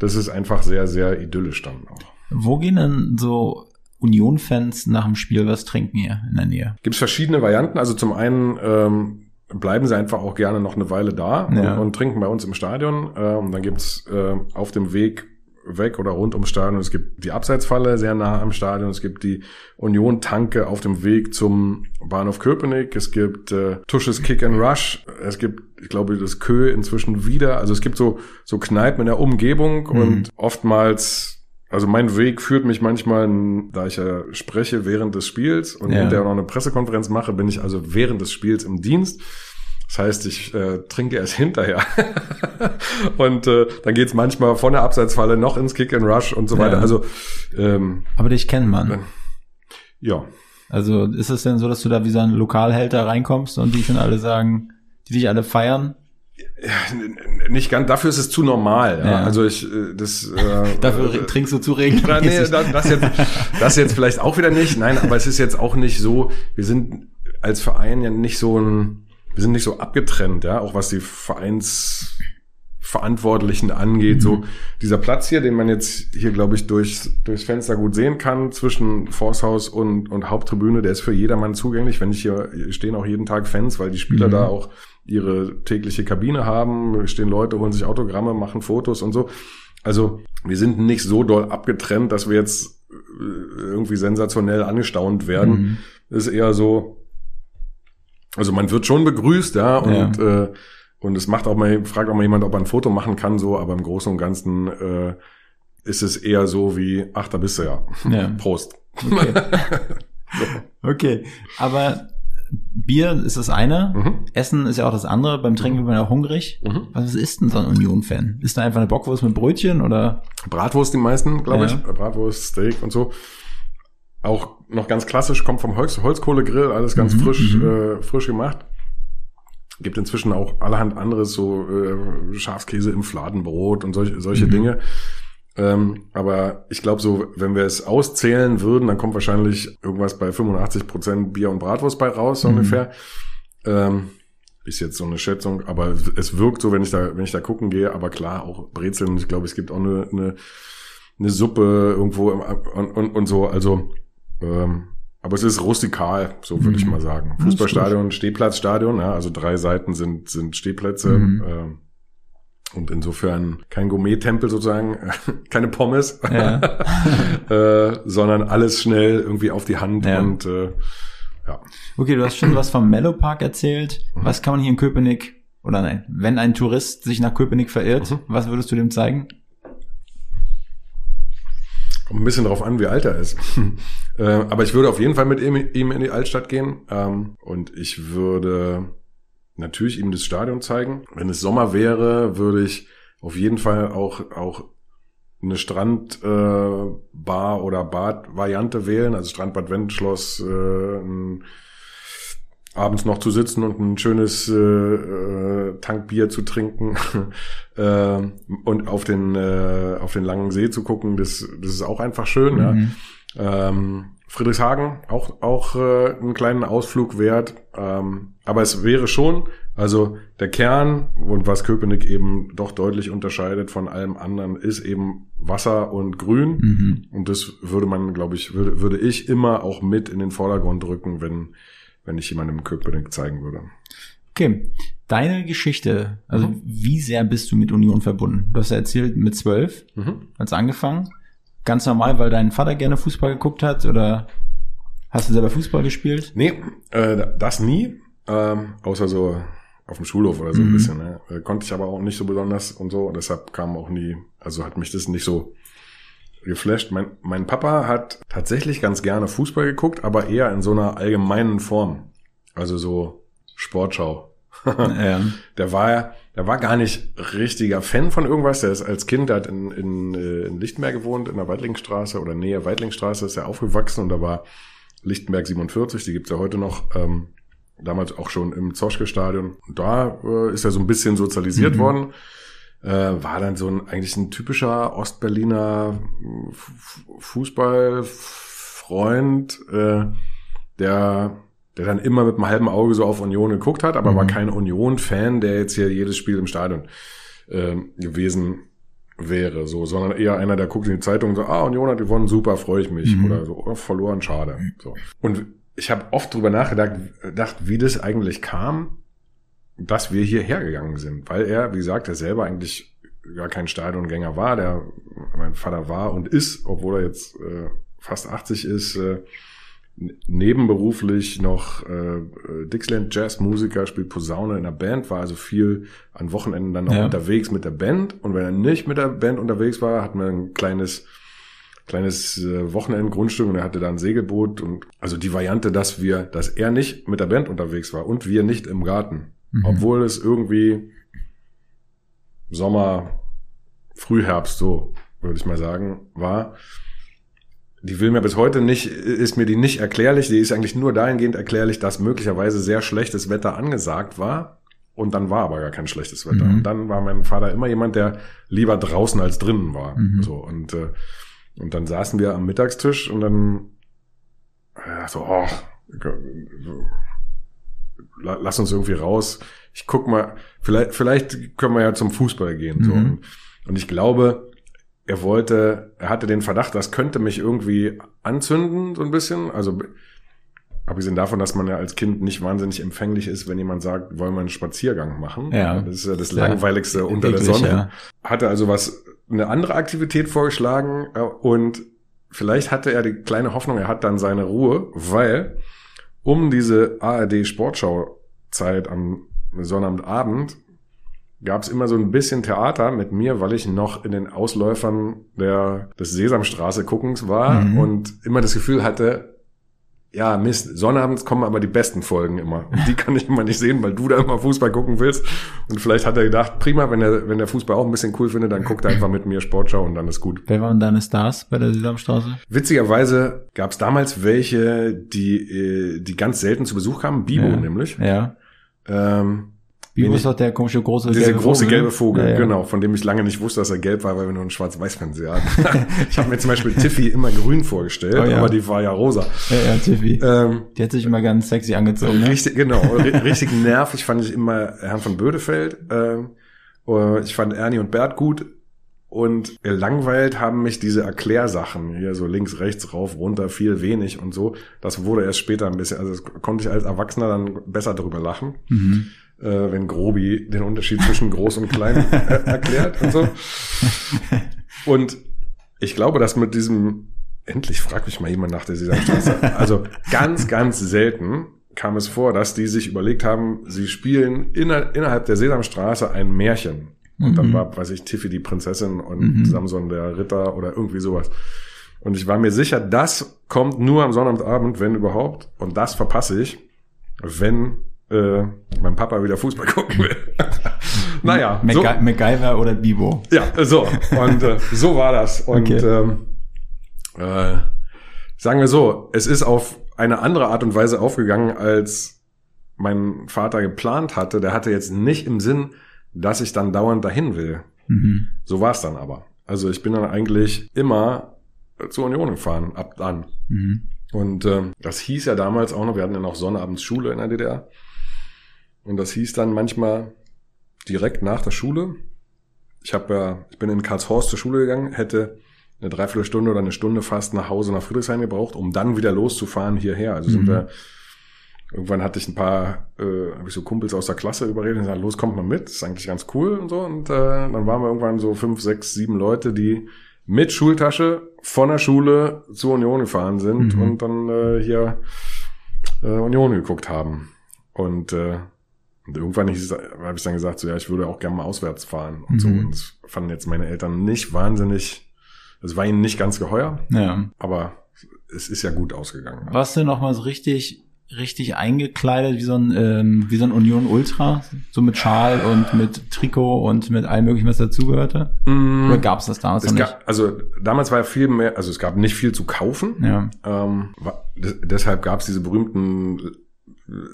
das ist einfach sehr, sehr idyllisch dann auch. Wo gehen denn so Union-Fans nach dem Spiel was trinken hier in der Nähe? Gibt es verschiedene Varianten. Also zum einen ähm, bleiben sie einfach auch gerne noch eine Weile da Ja. und, und trinken bei uns im Stadion. Ähm, dann gibt's äh, auf dem Weg weg oder rund ums Stadion. Es gibt die Abseitsfalle sehr nah am Stadion. Es gibt die Union-Tanke auf dem Weg zum Bahnhof Köpenick. Es gibt äh, Tusches Kick and Rush. Es gibt, ich glaube, das Kö inzwischen wieder. Also es gibt so, so Kneipen in der Umgebung Mhm. und oftmals also mein Weg führt mich manchmal, da ich ja spreche während des Spiels und Ja. hinterher noch eine Pressekonferenz mache, bin ich also während des Spiels im Dienst. Das heißt, ich äh, trinke erst hinterher. und äh, dann geht's manchmal von der Abseitsfalle noch ins Kick and Rush und so weiter. Ja. Also ähm, Aber dich kennt man. ja. Also ist es denn so, dass du da wie so ein Lokalheld da reinkommst und die schon alle sagen, die dich alle feiern? Nicht ganz, dafür ist es zu normal. Ja. Ja. Also ich, äh, das. Äh, Dafür trinkst du zu Na, nee, regelmäßig. das, jetzt, das jetzt vielleicht auch wieder nicht. Nein, aber es ist jetzt auch nicht so, wir sind als Verein ja nicht so ein, wir sind nicht so abgetrennt, ja, auch was die Vereinsführung Verantwortlichen angeht. So dieser Platz hier, den man jetzt hier, glaube ich, durchs, durchs Fenster gut sehen kann, zwischen Forsthaus und, und Haupttribüne, der ist für jedermann zugänglich. Wenn ich hier, hier stehen auch jeden Tag Fans, weil die Spieler Mhm. da auch ihre tägliche Kabine haben, stehen Leute, holen sich Autogramme, machen Fotos und so. Also wir sind nicht so doll abgetrennt, dass wir jetzt äh, irgendwie sensationell angestaunt werden. Mhm. Ist eher so, also man wird schon begrüßt, ja, und, Äh, und es macht auch mal, fragt auch mal jemand, ob er ein Foto machen kann, so, aber im Großen und Ganzen äh, ist es eher so wie, ach, da bist du ja. Ja. Prost. Okay. okay, aber Bier ist das eine, Mhm. Essen ist ja auch das andere. Beim Trinken wird man ja hungrig. Mhm. Was ist denn so ein Union-Fan? Ist da einfach eine Bockwurst mit Brötchen oder? Bratwurst die meisten, glaube Ja. ich. Bratwurst, Steak und so. Auch noch ganz klassisch, kommt vom Holz, Holzkohlegrill, alles ganz Mhm, frisch, mhm. äh, frisch gemacht. Gibt inzwischen auch allerhand anderes, so äh, Schafskäse im Fladenbrot und solche, solche Mhm. Dinge. Ähm, aber ich glaube so, wenn wir es auszählen würden, dann kommt wahrscheinlich irgendwas bei 85 Prozent Bier und Bratwurst bei raus, so Mhm. ungefähr. Ähm, ist jetzt so eine Schätzung, aber es wirkt so, wenn ich da, wenn ich da gucken gehe, aber klar, auch Brezeln, ich glaube, es gibt auch eine, eine, eine Suppe irgendwo im- und, und, und so, also, ähm, aber es ist rustikal, so würde ich Mhm. mal sagen. Fußballstadion, Stehplatzstadion, ja, also drei Seiten sind, sind Stehplätze, Mhm. ähm, und insofern kein Gourmet-Tempel sozusagen, keine Pommes, Ja. äh, sondern alles schnell irgendwie auf die Hand Ja. und äh, ja. Okay, du hast schon was vom Mellow Park erzählt. Mhm. Was kann man hier in Köpenick, oder nein, wenn ein Tourist sich nach Köpenick verirrt, Mhm. was würdest du dem zeigen? Kommt ein bisschen drauf an, wie alt er ist. äh, aber ich würde auf jeden Fall mit ihm, ihm in die Altstadt gehen. Ähm, und ich würde natürlich ihm das Stadion zeigen. Wenn es Sommer wäre, würde ich auf jeden Fall auch, auch eine Strandbar äh, Bar oder Bad-Variante wählen. Also Strandbad Wendschloss, äh, abends noch zu sitzen und ein schönes äh, äh, Tankbier zu trinken äh, und auf den äh, auf den langen See zu gucken, das das ist auch einfach schön. Mhm. Ja. Ähm, Friedrichshagen auch auch äh, einen kleinen Ausflug wert, ähm, aber es wäre schon also der Kern und was Köpenick eben doch deutlich unterscheidet von allem anderen ist eben Wasser und Grün Mhm. und das würde man glaube ich würde würde ich immer auch mit in den Vordergrund rücken, wenn wenn ich jemandem Köpenick zeigen würde. Okay, deine Geschichte, also Mhm. wie sehr bist du mit Union verbunden? Du hast ja erzählt, mit zwölf Mhm. hat's angefangen. Ganz normal, weil dein Vater gerne Fußball geguckt hat oder hast du selber Fußball gespielt? Nee, äh, das nie. Ähm, außer so auf dem Schulhof oder so Mhm. ein bisschen. Ne? Äh, konnte ich aber auch nicht so besonders und so. Deshalb kam auch nie, also hat mich das nicht so geflasht. Mein, mein Papa hat tatsächlich ganz gerne Fußball geguckt, aber eher in so einer allgemeinen Form. Also so Sportschau. ja. Der war, der war gar nicht richtiger Fan von irgendwas. Der ist als Kind, der hat in, in, äh, in Lichtenberg gewohnt, in der Weidlingstraße oder Nähe Weidlingstraße ist er aufgewachsen und da war Lichtenberg 47, die gibt's ja heute noch, ähm, damals auch schon im Zoschke-Stadion. Und Da äh, ist er so ein bisschen sozialisiert Mhm. worden. Äh, war dann so ein eigentlich ein typischer Ostberliner Fußballfreund, äh, der der dann immer mit einem halben Auge so auf Union geguckt hat, aber Mhm. war kein Union-Fan, der jetzt hier jedes Spiel im Stadion ähm, gewesen wäre, so, sondern eher einer, der guckt in die Zeitung und so, ah, Union hat gewonnen, super, freue ich mich, Mhm. oder so, oh, verloren, schade, so. Und ich habe oft drüber nachgedacht, gedacht, wie das eigentlich kam, dass wir hierher gegangen sind, weil er, wie gesagt, er selber eigentlich gar kein Stadiongänger war, der mein Vater war und ist, obwohl er jetzt äh, fast 80 ist, äh, nebenberuflich noch äh, Dixieland Jazz Musiker, spielt Posaune in der Band, war also viel an Wochenenden dann auch Ja. unterwegs mit der Band und wenn er nicht mit der Band unterwegs war, hatten wir ein kleines kleines äh, Wochenendgrundstück und er hatte da ein Segelboot und also die Variante, dass wir, dass er nicht mit der Band unterwegs war und wir nicht im Garten, Mhm. obwohl es irgendwie Sommer, Frühherbst so würde ich mal sagen war die will mir bis heute nicht, ist mir die nicht erklärlich. Die ist eigentlich nur dahingehend erklärlich, dass möglicherweise sehr schlechtes Wetter angesagt war. Und dann war aber gar kein schlechtes Wetter. Mhm. Und dann war mein Vater immer jemand, der lieber draußen als drinnen war. Mhm. So, und, äh, und dann saßen wir am Mittagstisch und dann äh, so, oh, la- lass uns irgendwie raus. ich guck mal, vielleicht, vielleicht können wir ja zum Fußball gehen. So. Mhm. Und ich glaube, er wollte, er hatte den Verdacht, das könnte mich irgendwie anzünden, so ein bisschen. Also abgesehen davon, dass man ja als Kind nicht wahnsinnig empfänglich ist, wenn jemand sagt, wollen wir einen Spaziergang machen. Ja. Das ist ja das Ja. langweiligste unter der Sonne. ja. Hatte also was, eine andere Aktivität vorgeschlagen äh, und vielleicht hatte er die kleine Hoffnung, er hat dann seine Ruhe, weil um diese ARD Sportschau Zeit am Sonnabendabend gab es immer so ein bisschen Theater mit mir, weil ich noch in den Ausläufern der, des Sesamstraße guckens war Mhm. und immer das Gefühl hatte, ja, Mist, Sonnabends kommen aber die besten Folgen immer. Und die kann ich immer nicht sehen, weil du da immer Fußball gucken willst. Und vielleicht hat er gedacht, prima, wenn er, wenn der Fußball auch ein bisschen cool findet, dann guckt er einfach mit mir Sportschau und dann ist gut. Wer waren deine Stars bei der Sesamstraße? Witzigerweise gab es damals welche, die, äh, die ganz selten zu Besuch kamen, Bibo Ja. nämlich. Ja. Ähm, Wie Wen ist doch der komische große Dieser gelbe große Vogel? gelbe Vogel, Ja, ja. genau, von dem ich lange nicht wusste, dass er gelb war, weil wir nur einen Schwarz-Weiß-Fernseher hatten. ich habe mir zum Beispiel Tiffy immer grün vorgestellt, Oh ja. aber die war ja rosa. Ja, ja, Tiffy. Ähm, Die hat sich immer ganz sexy angezogen. Ne? Richtig, genau, ri- richtig nervig fand ich immer Herrn von Bödefeld. Ähm, äh, ich fand Ernie und Bert gut. Und gelangweilt haben mich diese Erklärsachen hier so links, rechts, rauf, runter, viel, wenig und so. Das wurde erst später ein bisschen, also das konnte ich als Erwachsener dann besser drüber lachen. Mhm. Äh, wenn Grobi den Unterschied zwischen groß und klein äh, erklärt und so. Und ich glaube, dass mit diesem, endlich fragt mich mal jemand nach der Sesamstraße, also ganz, ganz selten kam es vor, dass die sich überlegt haben, sie spielen inner, innerhalb der Sesamstraße ein Märchen. Und dann Mhm. war, weiß ich, Tiffy die Prinzessin und Mhm. Samson der Ritter oder irgendwie sowas. Und ich war mir sicher, das kommt nur am Sonnabendabend, wenn überhaupt. Und das verpasse ich, wenn äh, mein Papa wieder Fußball gucken will. naja, so, MacGy MacGyver oder Bibo. ja, so. Und äh, so war das. Und Okay. ähm, äh, sagen wir so, es ist auf eine andere Art und Weise aufgegangen, als mein Vater geplant hatte. Der hatte jetzt nicht im Sinn, dass ich dann dauernd dahin will. Mhm. So war es dann aber. Also ich bin dann eigentlich immer äh, zur Union gefahren, ab dann. Mhm. Und ähm, das hieß ja damals auch noch, wir hatten ja noch Sonnabends Schule in der DDR. Und das hieß dann manchmal direkt nach der Schule. Ich habe ja, ich bin in Karlshorst zur Schule gegangen, hätte eine Dreiviertelstunde oder eine Stunde fast nach Hause nach Friedrichshain gebraucht, um dann wieder loszufahren hierher. Also sind Mhm. wir, irgendwann hatte ich ein paar, äh, habe ich so Kumpels aus der Klasse überredet und gesagt, los, kommt mal mit, ist eigentlich ganz cool und so. Und äh, dann waren wir irgendwann so fünf, sechs, sieben Leute, die mit Schultasche von der Schule zur Union gefahren sind Mhm. und dann äh, hier äh, Union geguckt haben. Und, äh, und irgendwann habe ich dann gesagt, so ja, ich würde auch gerne mal auswärts fahren und so. Mhm. Und das fanden jetzt meine Eltern nicht wahnsinnig, es war ihnen nicht ganz geheuer, Ja. aber es ist ja gut ausgegangen. Warst du noch mal so richtig, richtig eingekleidet wie so ein, ähm, wie so ein Union Ultra? So mit Schal und mit Trikot und mit allem möglichen, was dazugehörte? Mm, Oder gab's das damals es noch nicht? gab, also damals war ja viel mehr, also es gab nicht viel zu kaufen. Ja. Ähm, wa- des- deshalb gab es diese berühmten äh,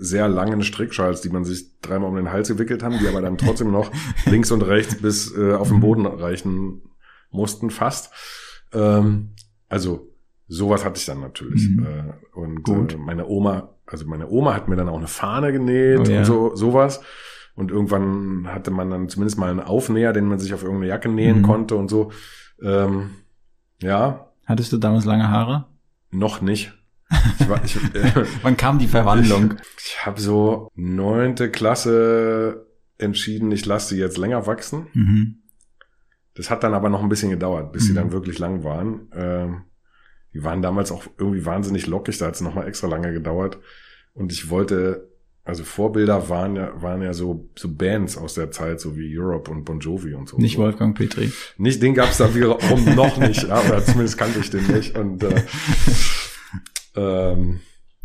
sehr langen Strickschals, die man sich dreimal um den Hals gewickelt haben, die aber dann trotzdem noch links und rechts bis äh, auf den Boden reichen mussten, fast. Ähm, also sowas hatte ich dann natürlich. Mhm. Äh, und Gut. Äh, meine Oma, also meine Oma hat mir dann auch eine Fahne genäht Oh ja. und so sowas. Und irgendwann hatte man dann zumindest mal einen Aufnäher, den man sich auf irgendeine Jacke nähen Mhm. konnte und so. Ähm, ja, Hattest du damals lange Haare? noch nicht. Ich, war, ich, äh, Wann kam die Verwandlung? ich habe so neunte Klasse entschieden, ich lasse sie jetzt länger wachsen. Mhm. Das hat dann aber noch ein bisschen gedauert, bis sie Mhm. dann wirklich lang waren. Ähm, die waren damals auch irgendwie wahnsinnig lockig, da hat es nochmal extra lange gedauert. Und ich wollte, also Vorbilder waren ja, waren ja so, so Bands aus der Zeit, so wie Europe und Bon Jovi und so. Nicht. Wolfgang Petri. Nicht, den gab's da wiederum noch nicht, ja, oder zumindest kannte ich den nicht. Und äh, ähm,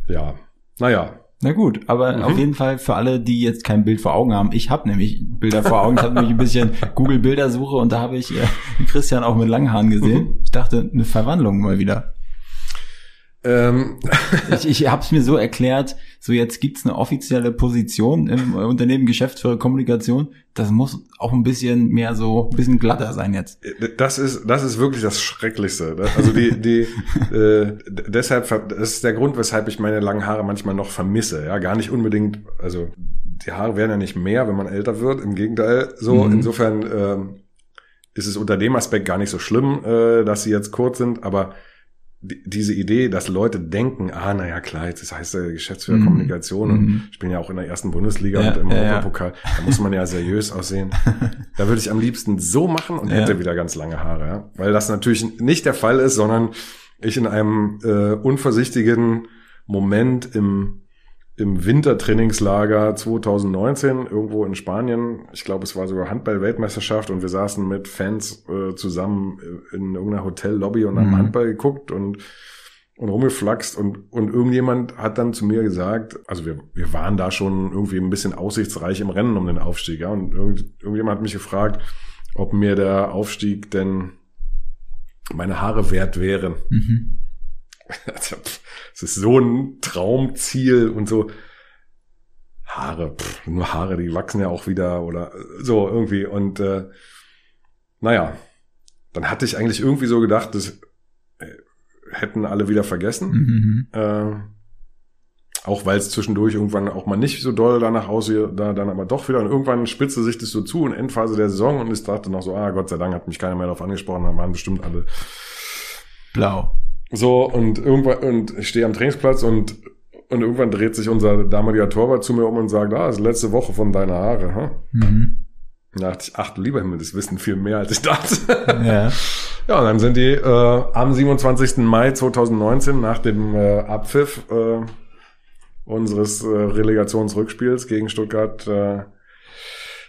ja, naja, Na gut, aber Mhm. auf jeden Fall für alle, die jetzt kein Bild vor Augen haben. Ich habe nämlich Bilder vor Augen. Ich habe nämlich ein bisschen Google Bildersuche und da habe ich äh, Christian auch mit langen Haaren gesehen. Mhm. Ich dachte, eine Verwandlung mal wieder. ähm, Ich, ich habe es mir so erklärt, so jetzt gibt's eine offizielle Position im Unternehmen Geschäftsführer Kommunikation. Das muss auch ein bisschen mehr so, ein bisschen glatter sein jetzt. Das ist, das ist wirklich das Schrecklichste. Also die, die, äh, deshalb, das ist der Grund, weshalb ich meine langen Haare manchmal noch vermisse. Ja, gar nicht unbedingt, also die Haare werden ja nicht mehr, wenn man älter wird. Im Gegenteil, so mhm. insofern ähm, ist es unter dem Aspekt gar nicht so schlimm, äh, dass sie jetzt kurz sind, aber diese Idee, dass Leute denken, ah, naja, klar, jetzt das heißt ja Geschäftsführer mhm. Kommunikation und mhm. spielen ja auch in der ersten Bundesliga ja, und im ja, Europapokal, ja. da muss man ja seriös aussehen. da würde ich am liebsten so machen und hätte wieder ganz lange Haare, ja? weil das natürlich nicht der Fall ist, sondern ich in einem äh, unvorsichtigen Moment im im Wintertrainingslager 2019 irgendwo in Spanien. Ich glaube, es war sogar Handball-Weltmeisterschaft und wir saßen mit Fans äh, zusammen in irgendeiner Hotellobby und haben mhm. Handball geguckt und und rumgeflaxt und, und irgendjemand hat dann zu mir gesagt, also wir, wir waren da schon irgendwie ein bisschen aussichtsreich im Rennen um den Aufstieg, ja, und irgend, irgendjemand hat mich gefragt, ob mir der Aufstieg denn meine Haare wert wären. Mhm. Also, es ist so ein Traumziel und so. Haare, pff, nur Haare, die wachsen ja auch wieder oder so irgendwie. Und äh, naja, dann hatte ich eigentlich irgendwie so gedacht, das äh, hätten alle wieder vergessen. Mhm. Äh, auch weil es zwischendurch irgendwann auch mal nicht so doll danach aussieht, da dann aber doch wieder. Und irgendwann spitzte sich das so zu in Endphase der Saison und ich dachte noch so, ah, Gott sei Dank hat mich keiner mehr darauf angesprochen, dann waren bestimmt alle blau. So, und irgendwann, und ich stehe am Trainingsplatz und, und irgendwann dreht sich unser damaliger Torwart zu mir um und sagt, ah, das ist letzte Woche von deiner Haare, ha? Mhm. Da dachte ich, ach du lieber Himmel, das wissen viel mehr, als ich dachte. Ja. ja, und dann sind die äh, am 27. Mai 2019 nach dem äh, Abpfiff äh, unseres äh, Relegationsrückspiels gegen Stuttgart äh,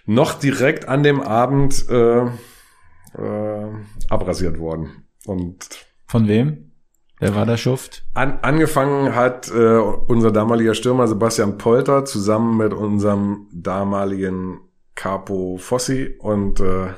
noch direkt an dem Abend äh, äh, abrasiert worden. Und von wem? Wer war der Schuft? An, angefangen hat äh, unser damaliger Stürmer Sebastian Polter zusammen mit unserem damaligen Capo Fossi und äh,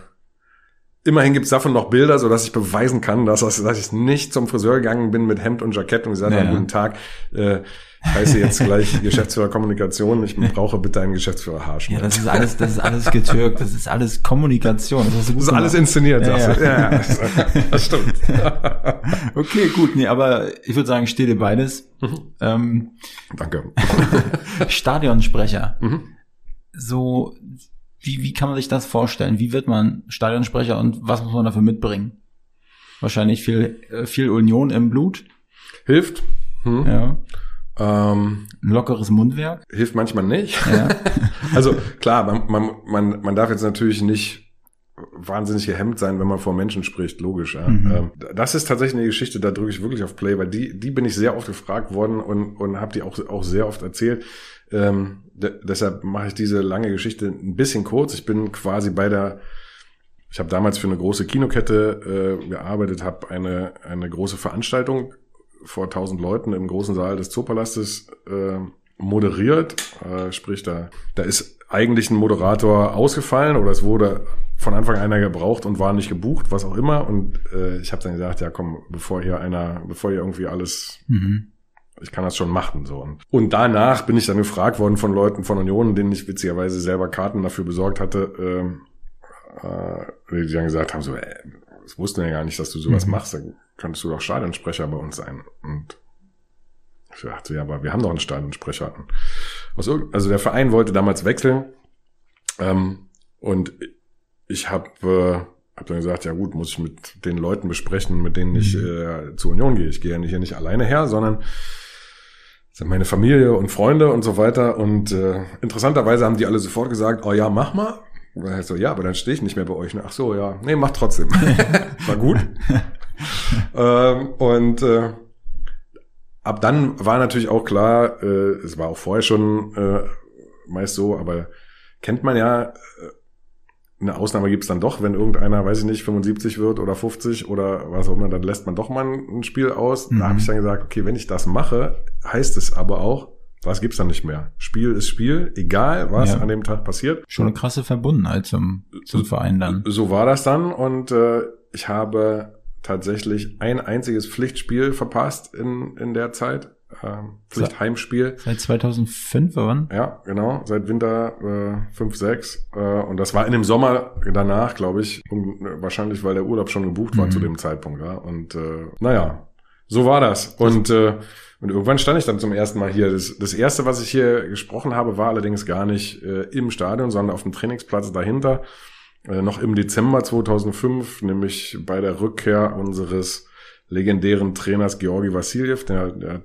immerhin gibt's davon noch Bilder, so dass ich beweisen kann, dass, dass ich nicht zum Friseur gegangen bin mit Hemd und Jackett und gesagt habe, ja. guten Tag. Äh, heiße jetzt gleich Geschäftsführer Kommunikation. Ich brauche bitte einen Geschäftsführer Haarschnitt. Ja, das ist alles, das ist alles getürkt. Das ist alles Kommunikation. Das, das ist alles inszeniert. Ja, ja. ja, das stimmt. okay, gut. Nee, aber ich würde sagen, steht dir beides. Mhm. Ähm, Danke. Stadionsprecher. Mhm. So, wie, wie kann man sich das vorstellen? Wie wird man Stadionsprecher und was muss man dafür mitbringen? Wahrscheinlich viel, äh, viel Union im Blut. Hilft. Hm. Ja. Ähm, Ein lockeres Mundwerk? Hilft manchmal nicht. Ja. also klar, man, man, man, man darf jetzt natürlich nicht wahnsinnig gehemmt sein, wenn man vor Menschen spricht, logisch. Ja. Mhm. Ähm, das ist tatsächlich eine Geschichte, da drücke ich wirklich auf Play, weil die, die bin ich sehr oft gefragt worden und, und habe die auch, auch sehr oft erzählt. Ähm, deshalb mache ich diese lange Geschichte ein bisschen kurz. Ich bin quasi bei der, ich habe damals für eine große Kinokette äh, gearbeitet, habe eine, eine große Veranstaltung vor tausend Leuten im großen Saal des Zoopalastes äh, moderiert. Äh, sprich, da, da ist eigentlich ein Moderator ausgefallen oder es wurde von Anfang einer gebraucht und war nicht gebucht, was auch immer. Und äh, ich habe dann gesagt, ja komm, bevor hier einer, bevor hier irgendwie alles, mhm. Ich kann das schon machen. so. Und danach bin ich dann gefragt worden von Leuten von Union, denen ich witzigerweise selber Karten dafür besorgt hatte, äh, äh, die dann gesagt haben, so, ey, das wussten wir ja gar nicht, dass du sowas mhm. machst, dann könntest du doch Stadionsprecher bei uns sein. Und ich dachte, ja, aber wir haben doch einen Stadionsprecher. Also der Verein wollte damals wechseln ähm, und ich habe äh, hab dann gesagt, ja gut, muss ich mit den Leuten besprechen, mit denen ich mhm. äh, zur Union gehe. Ich gehe ja hier nicht alleine her, sondern meine Familie und Freunde und so weiter. Und äh, interessanterweise haben die alle sofort gesagt, oh ja, mach mal. Und so, ja, aber dann stehe ich nicht mehr bei euch. Ach so, ja, nee, mach trotzdem. War gut. ähm, und äh, ab dann war natürlich auch klar, äh, es war auch vorher schon äh, meist so, aber kennt man ja, äh, eine Ausnahme gibt's dann doch, wenn irgendeiner, weiß ich nicht, 75 wird oder 50 oder was auch immer, dann lässt man doch mal ein Spiel aus. Mhm. Da habe ich dann gesagt, okay, wenn ich das mache, heißt es aber auch, was gibt's dann nicht mehr? Spiel ist Spiel, egal was ja. an dem Tag passiert. Schon eine krasse Verbundenheit zum, zum Verein dann. So war das dann und äh, ich habe tatsächlich ein einziges Pflichtspiel verpasst in, in der Zeit. Äh, Pflichtheimspiel. Seit 2005 wann? Ja, genau, seit Winter äh, 5, 6. Äh, und das war in dem Sommer danach, glaube ich, um, wahrscheinlich, weil der Urlaub schon gebucht war Mhm. zu dem Zeitpunkt. Ja. Und äh, naja, so war das. Und, äh, und irgendwann stand ich dann zum ersten Mal hier. Das, das erste, was ich hier gesprochen habe, war allerdings gar nicht äh, im Stadion, sondern auf dem Trainingsplatz dahinter. Äh, noch im Dezember 2005, nämlich bei der Rückkehr unseres legendären Trainers Georgi Vassiljev, der, der,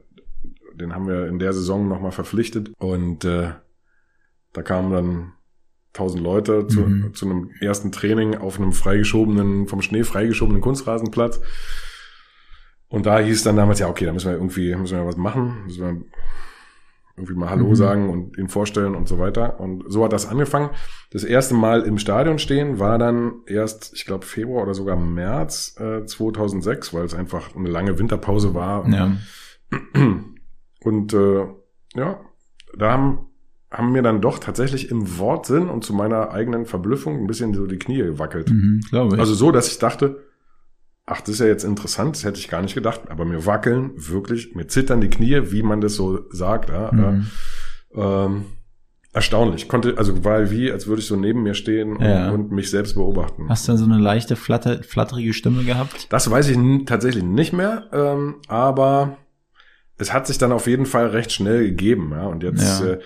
den haben wir in der Saison nochmal verpflichtet. Und äh, da kamen dann tausend Leute zu, Mhm. zu einem ersten Training auf einem freigeschobenen, vom Schnee freigeschobenen Kunstrasenplatz. Und da hieß dann damals, ja, okay, da müssen wir irgendwie, müssen wir was machen, müssen wir irgendwie mal Hallo Mhm. sagen und ihn vorstellen und so weiter. Und so hat das angefangen. Das erste Mal im Stadion stehen war dann erst, ich glaube, Februar oder sogar März äh, 2006, weil es einfach eine lange Winterpause war. Ja. Und äh, ja, da haben, haben mir dann doch tatsächlich im Wortsinn und zu meiner eigenen Verblüffung ein bisschen so die Knie gewackelt. Mhm. Also so, dass ich dachte, ach, das ist ja jetzt interessant, das hätte ich gar nicht gedacht, aber mir wackeln wirklich, mir zittern die Knie, wie man das so sagt. Ja, Mhm. äh, ähm, erstaunlich. Konnte, also war wie, als würde ich so neben mir stehen und, Ja. und mich selbst beobachten. Hast du dann so eine leichte, flatter, flatterige Stimme gehabt? Das weiß ich tatsächlich nicht mehr, ähm, aber es hat sich dann auf jeden Fall recht schnell gegeben. Ja? Und jetzt, Ja. äh,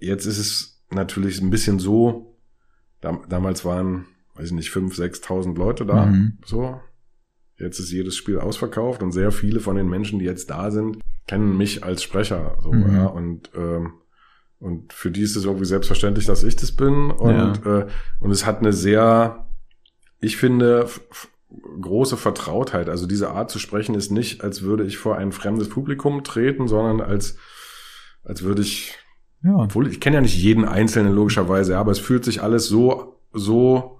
jetzt ist es natürlich ein bisschen so, dam damals waren, weiß ich nicht, fünf, sechstausend Leute da. Mhm. So. Jetzt ist jedes Spiel ausverkauft und sehr viele von den Menschen, die jetzt da sind, kennen mich als Sprecher. So, Mhm. ja? Und ähm, und für die ist es irgendwie selbstverständlich, dass ich das bin. Und, äh, und es hat eine sehr, ich finde, große Vertrautheit. Also diese Art zu sprechen ist nicht, als würde ich vor ein fremdes Publikum treten, sondern als, als würde ich, Ja. obwohl ich kenne ja nicht jeden Einzelnen logischerweise, aber es fühlt sich alles so, so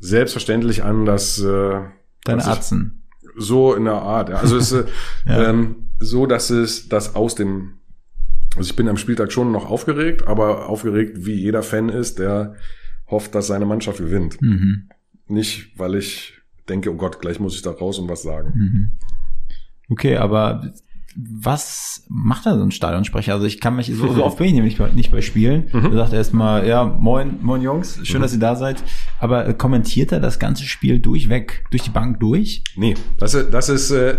selbstverständlich an, dass, äh, Deine Atzen. so in der Art. Ja. Also es ist äh, Ja. ähm, so, dass es das aus dem also ich bin am Spieltag schon noch aufgeregt, aber aufgeregt, wie jeder Fan ist, der hofft, dass seine Mannschaft gewinnt. Mhm. Nicht, weil ich denke, oh Gott, gleich muss ich da raus und was sagen. Mhm. Okay, aber was macht da so ein Stadionsprecher? Also ich kann mich, so, so oft bin ich nämlich bei- nicht bei Spielen. Mhm. Da sagt er erstmal, ja, moin, moin Jungs, schön, dass ihr da seid. Aber äh, kommentiert er das ganze Spiel durchweg, durch die Bank durch? Nee, das ist, das ist, äh,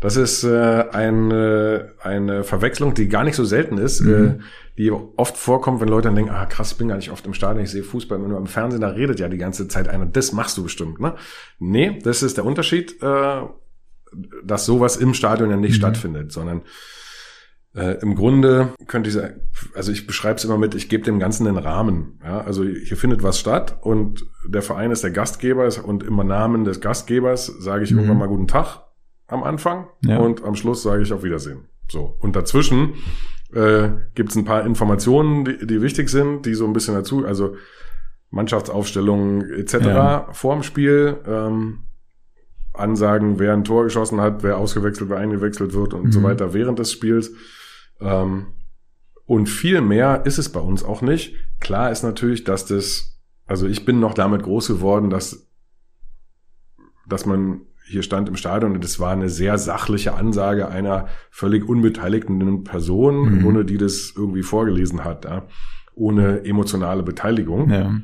das ist äh, eine, eine Verwechslung, die gar nicht so selten ist, Mhm. Die oft vorkommt, wenn Leute dann denken, ah krass, ich bin gar nicht oft im Stadion, ich sehe Fußball immer nur im Fernsehen, da redet ja die ganze Zeit einer, das machst du bestimmt, ne? Nee, das ist der Unterschied, äh, dass sowas im Stadion ja nicht Mhm. stattfindet, sondern äh, im Grunde könnte ich sagen, also ich beschreibe es immer mit, ich gebe dem Ganzen einen Rahmen. Ja? Also hier findet was statt und der Verein ist der Gastgeber und im Namen des Gastgebers sage ich Mhm. irgendwann mal guten Tag am Anfang Ja. und am Schluss sage ich auf Wiedersehen. So. Und dazwischen äh, gibt es ein paar Informationen, die, die wichtig sind, die so ein bisschen dazu, also Mannschaftsaufstellungen etc. Ja. vorm Spiel, ähm, Ansagen, wer ein Tor geschossen hat, wer ausgewechselt, wer eingewechselt wird und Mhm. so weiter während des Spiels. Ähm, und viel mehr ist es bei uns auch nicht. Klar ist natürlich, dass das, also ich bin noch damit groß geworden, dass, dass man hier stand im Stadion und es war eine sehr sachliche Ansage einer völlig unbeteiligten Person, Mhm. Grunde, die das irgendwie vorgelesen hat, ja, ohne emotionale Beteiligung. Ja.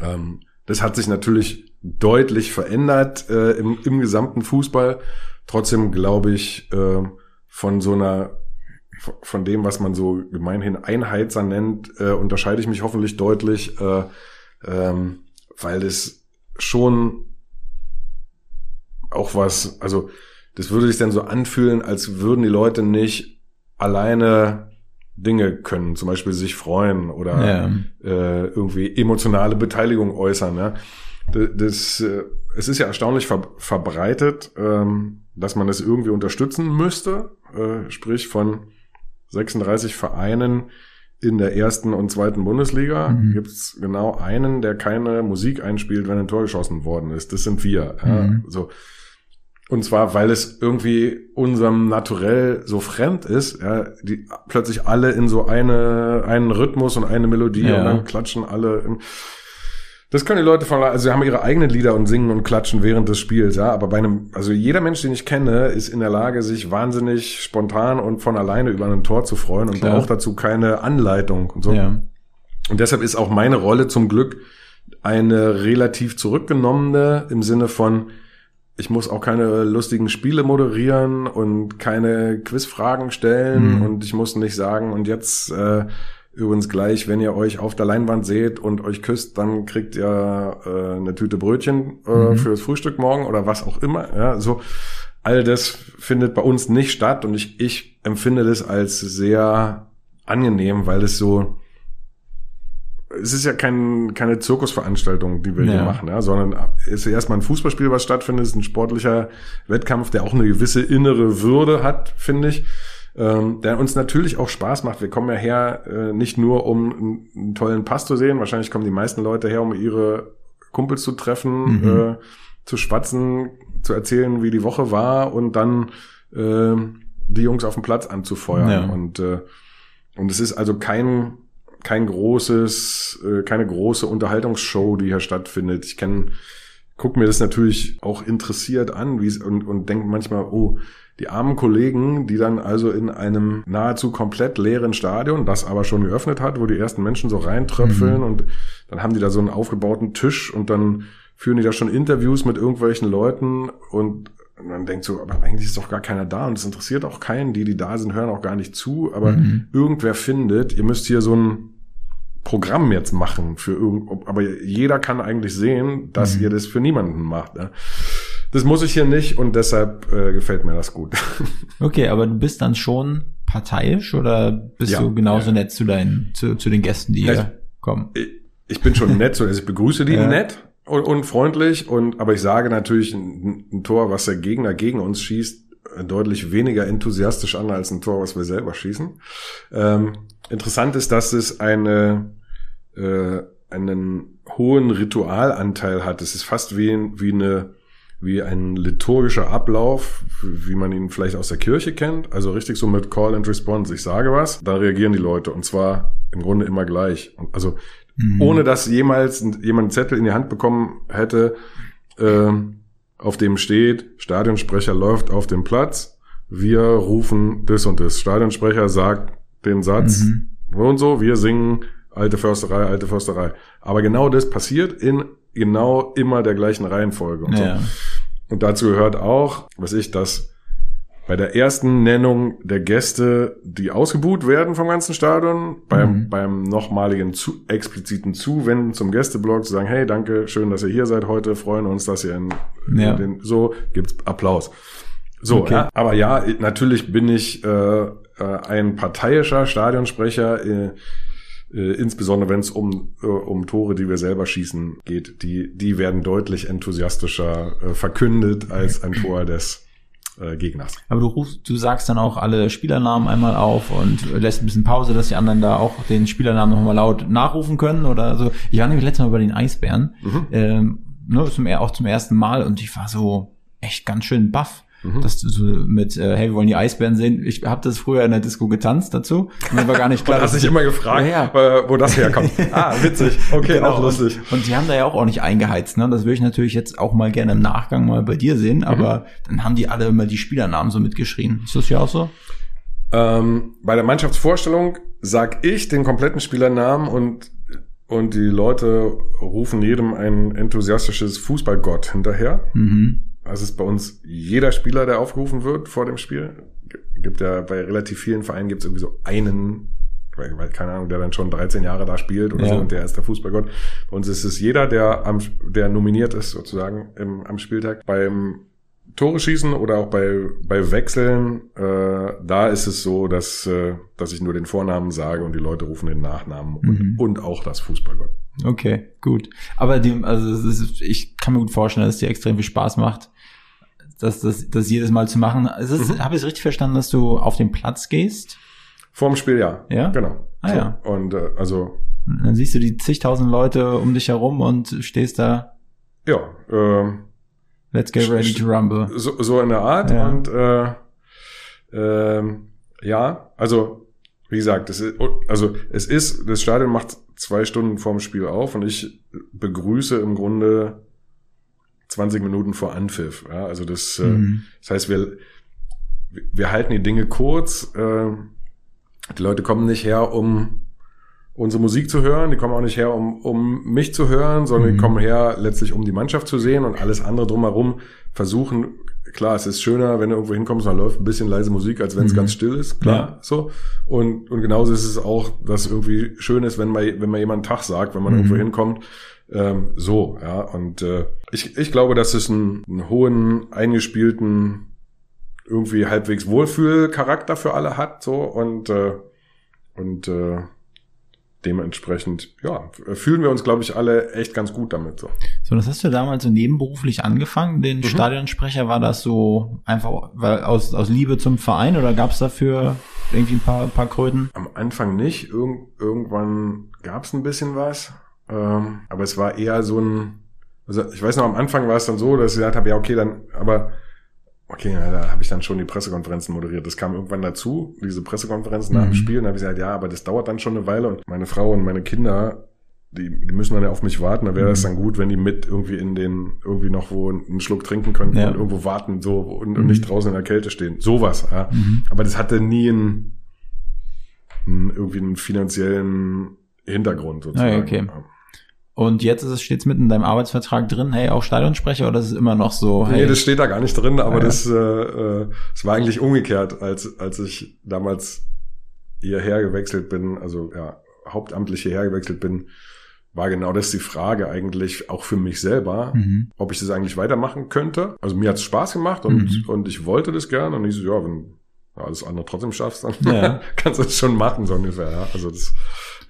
Ähm, das hat sich natürlich deutlich verändert äh, im, im gesamten Fußball. Trotzdem glaube ich, äh, von so einer, von dem, was man so gemeinhin Einheitser nennt, äh, unterscheide ich mich hoffentlich deutlich, äh, ähm, weil das schon auch was, also das würde sich dann so anfühlen, als würden die Leute nicht alleine Dinge können, zum Beispiel sich freuen oder Ja. äh, irgendwie emotionale Beteiligung äußern. Ja? Das, das, äh, es ist ja erstaunlich ver verbreitet, ähm, dass man das irgendwie unterstützen müsste, äh, sprich von 36 Vereinen in der ersten und zweiten Bundesliga Mhm. gibt's genau einen, der keine Musik einspielt, wenn ein Tor geschossen worden ist. Das sind wir. Ja? Mhm. So. Und zwar, weil es irgendwie unserem Naturell so fremd ist, ja, die plötzlich alle in so eine, einen Rhythmus und eine Melodie Ja. und dann klatschen alle. Im, Das können die Leute von, also sie haben ihre eigenen Lieder und singen und klatschen während des Spiels, ja. Aber bei einem, also jeder Mensch, den ich kenne, ist in der Lage, sich wahnsinnig spontan und von alleine über ein Tor zu freuen und Klar. braucht dazu keine Anleitung und so. Ja. Und deshalb ist auch meine Rolle zum Glück eine relativ zurückgenommene im Sinne von, ich muss auch keine lustigen Spiele moderieren und keine Quizfragen stellen Mhm. und ich muss nicht sagen, und jetzt äh, übrigens gleich, wenn ihr euch auf der Leinwand seht und euch küsst, dann kriegt ihr äh, eine Tüte Brötchen äh, Mhm. fürs Frühstück morgen oder was auch immer. Ja, so all das findet bei uns nicht statt und ich, ich empfinde das als sehr angenehm, weil es so es ist ja kein, keine Zirkusveranstaltung, die wir hier Ja. machen, ja, sondern es ist erstmal ein Fußballspiel, was stattfindet, es ist ein sportlicher Wettkampf, der auch eine gewisse innere Würde hat, finde ich, ähm, der uns natürlich auch Spaß macht. Wir kommen ja her, äh, nicht nur um einen, einen tollen Pass zu sehen, wahrscheinlich kommen die meisten Leute her, um ihre Kumpels zu treffen, Mhm. äh, zu schwatzen, zu erzählen, wie die Woche war und dann äh, die Jungs auf dem Platz anzufeuern. Ja. Und, äh, und es ist also kein kein großes, äh, keine große Unterhaltungsshow, die hier stattfindet. Ich kenne, guck mir das natürlich auch interessiert an, wie es und, und denke manchmal, oh, die armen Kollegen, die dann also in einem nahezu komplett leeren Stadion, das aber schon geöffnet hat, wo die ersten Menschen so reintröpfeln und dann haben die da so einen aufgebauten Tisch und dann führen die da schon Interviews mit irgendwelchen Leuten und man denkt so, aber eigentlich ist doch gar keiner da und es interessiert auch keinen. Die, die da sind, hören auch gar nicht zu, aber Mhm. irgendwer findet, ihr müsst hier so ein Programm jetzt machen für irgend, aber jeder kann eigentlich sehen, dass Mhm. ihr das für niemanden macht. Ne? Das muss ich hier nicht und deshalb äh, gefällt mir das gut. Okay, aber du bist dann schon parteiisch oder bist Ja, du genauso ja. nett zu deinen, zu, zu den Gästen, die Ja, hier kommen? Ich- ich bin schon nett, so, also ich begrüße die Ja. nett und, und freundlich und aber ich sage natürlich ein, ein Tor, was der Gegner gegen uns schießt, deutlich weniger enthusiastisch an als ein Tor, was wir selber schießen. Ähm, interessant ist, dass es eine äh, einen hohen Ritualanteil hat. Es ist fast wie, wie eine wie ein liturgischer Ablauf, wie man ihn vielleicht aus der Kirche kennt. Also richtig so mit Call and Response. Ich sage was, dann reagieren die Leute und zwar im Grunde immer gleich. Und Also Mhm. ohne dass jemals jemand einen Zettel in die Hand bekommen hätte, ähm, auf dem steht, Stadionsprecher läuft auf dem Platz, wir rufen das und das. Stadionsprecher sagt den Satz Mhm. so und so, wir singen alte Försterei, alte Försterei. Aber genau das passiert in genau immer der gleichen Reihenfolge. Und, Ja. so. und dazu gehört auch, was ich, dass bei der ersten Nennung der Gäste, die ausgebuht werden vom ganzen Stadion, beim, Mhm. beim nochmaligen zu, expliziten Zuwenden zum Gästeblock, zu sagen, hey, danke, schön, dass ihr hier seid heute, freuen uns, dass ihr in, Ja. in den, so gibt's Applaus. So, Okay. ja, aber ja, natürlich bin ich äh, äh, ein parteiischer Stadionsprecher, äh, äh, insbesondere wenn es um, äh, um Tore, die wir selber schießen, geht. Die, die werden deutlich enthusiastischer äh, verkündet als ein Tor des äh, Gegners. Aber du rufst, du sagst dann auch alle Spielernamen einmal auf und lässt ein bisschen Pause, dass die anderen da auch den Spielernamen nochmal laut nachrufen können oder so. Ich war nämlich letztes Mal bei den Eisbären, Mhm. ähm, ne, zum, auch zum ersten Mal und ich war so echt ganz schön baff. Mhm. Dass du so mit, äh, hey, wir wollen die Eisbären sehen. Ich habe das früher in der Disco getanzt dazu. Und mir war gar nicht klar. Dass sich es- immer gefragt, Ja, äh, wo das herkommt. ah, witzig. Okay, Genau. auch lustig. Und, und die haben da ja auch ordentlich eingeheizt. Ne? Das würde ich natürlich jetzt auch mal gerne im Nachgang mal bei dir Mhm. sehen. Aber dann haben die alle immer die Spielernamen so mitgeschrien. Ist das ja auch so? Ähm, bei der Mannschaftsvorstellung sag ich den kompletten Spielernamen und und die Leute rufen jedem ein enthusiastisches Fußballgott hinterher. Mhm. Das ist bei uns jeder Spieler, der aufgerufen wird vor dem Spiel. Gibt ja bei relativ vielen Vereinen gibt es irgendwie so einen, weil, keine Ahnung, der dann schon 13 Jahre da spielt oder Ja. so und der ist der Fußballgott. Bei uns ist es jeder, der am, der nominiert ist sozusagen im, am Spieltag. Beim Tore schießen oder auch bei, bei Wechseln, äh, da ist es so, dass, äh, dass ich nur den Vornamen sage und die Leute rufen den Nachnamen Mhm. und, und auch das Fußballgott. Okay, gut. Aber die, also es ist, ich kann mir gut vorstellen, dass es dir extrem viel Spaß macht, das, das, das jedes Mal zu machen. Mhm. Habe ich es richtig verstanden, dass du auf den Platz gehst? Vorm Spiel ja. Ja? Genau. Ah, ja. Und äh, also Und dann siehst du die zigtausend Leute um dich herum und stehst da, ja, ähm, let's get ready to rumble. so, so in der Art. Ja. Und äh, ähm, ja, also wie gesagt, es ist, also es ist, das Stadion macht zwei Stunden vorm Spiel auf und ich begrüße im Grunde 20 Minuten vor Anpfiff. Ja, also das, mhm. äh, das heißt, wir, wir halten die Dinge kurz. Äh, die Leute kommen nicht her, um unsere Musik zu hören, die kommen auch nicht her, um, um mich zu hören, sondern mhm. die kommen her, letztlich um die Mannschaft zu sehen und alles andere drumherum versuchen. Klar, es ist schöner, wenn du irgendwo hinkommst, dann läuft ein bisschen leise Musik, als wenn es mhm. ganz still ist, klar, ja. so. Und, und genauso ist es auch, dass irgendwie schön ist, wenn man, wenn man jemand Tag sagt, wenn man mhm. irgendwo hinkommt, ähm, so, ja. Und äh, ich, ich glaube, dass es einen, einen hohen, eingespielten, irgendwie halbwegs Wohlfühlcharakter für alle hat, so und äh, und äh, dementsprechend, ja, fühlen wir uns, glaube ich, alle echt ganz gut damit. So, so das hast du damals so nebenberuflich angefangen, den mhm. Stadionsprecher. War das so einfach weil aus, aus Liebe zum Verein oder gab es dafür irgendwie ein paar, ein paar Kröten? Am Anfang nicht. Irg irgendwann gab es ein bisschen was. Ähm, aber es war eher so ein, also ich weiß noch, am Anfang war es dann so, dass ich gesagt habe, ja, okay, dann, aber Okay, ja, da habe ich dann schon die Pressekonferenzen moderiert. Das kam irgendwann dazu, diese Pressekonferenzen nach dem mhm. Spiel. Und da habe ich gesagt, ja, aber das dauert dann schon eine Weile. Und meine Frau und meine Kinder, die, die müssen dann ja auf mich warten. Da wäre es mhm. dann gut, wenn die mit irgendwie in den, irgendwie noch wo einen Schluck trinken könnten ja. und irgendwo warten so und, mhm. und, nicht draußen in der Kälte stehen. Sowas, ja. Mhm. Aber das hatte nie einen, einen, irgendwie einen finanziellen Hintergrund sozusagen. Ah, okay. Ja. Und jetzt ist es stets mit in deinem Arbeitsvertrag drin, hey, auch Stadionsprecher oder ist es immer noch so? Hey? Nee, das steht da gar nicht drin, aber ja. das, äh, äh, das war eigentlich umgekehrt, als, als ich damals hierher gewechselt bin, also ja, hauptamtlich hierher gewechselt bin, war genau das die Frage eigentlich auch für mich selber, mhm. ob ich das eigentlich weitermachen könnte. Also mir hat es Spaß gemacht und, mhm. und ich wollte das gerne und ich so, ja, wenn alles andere trotzdem schaffst, dann ja. kannst du es schon machen, so ungefähr. Ja. Also das,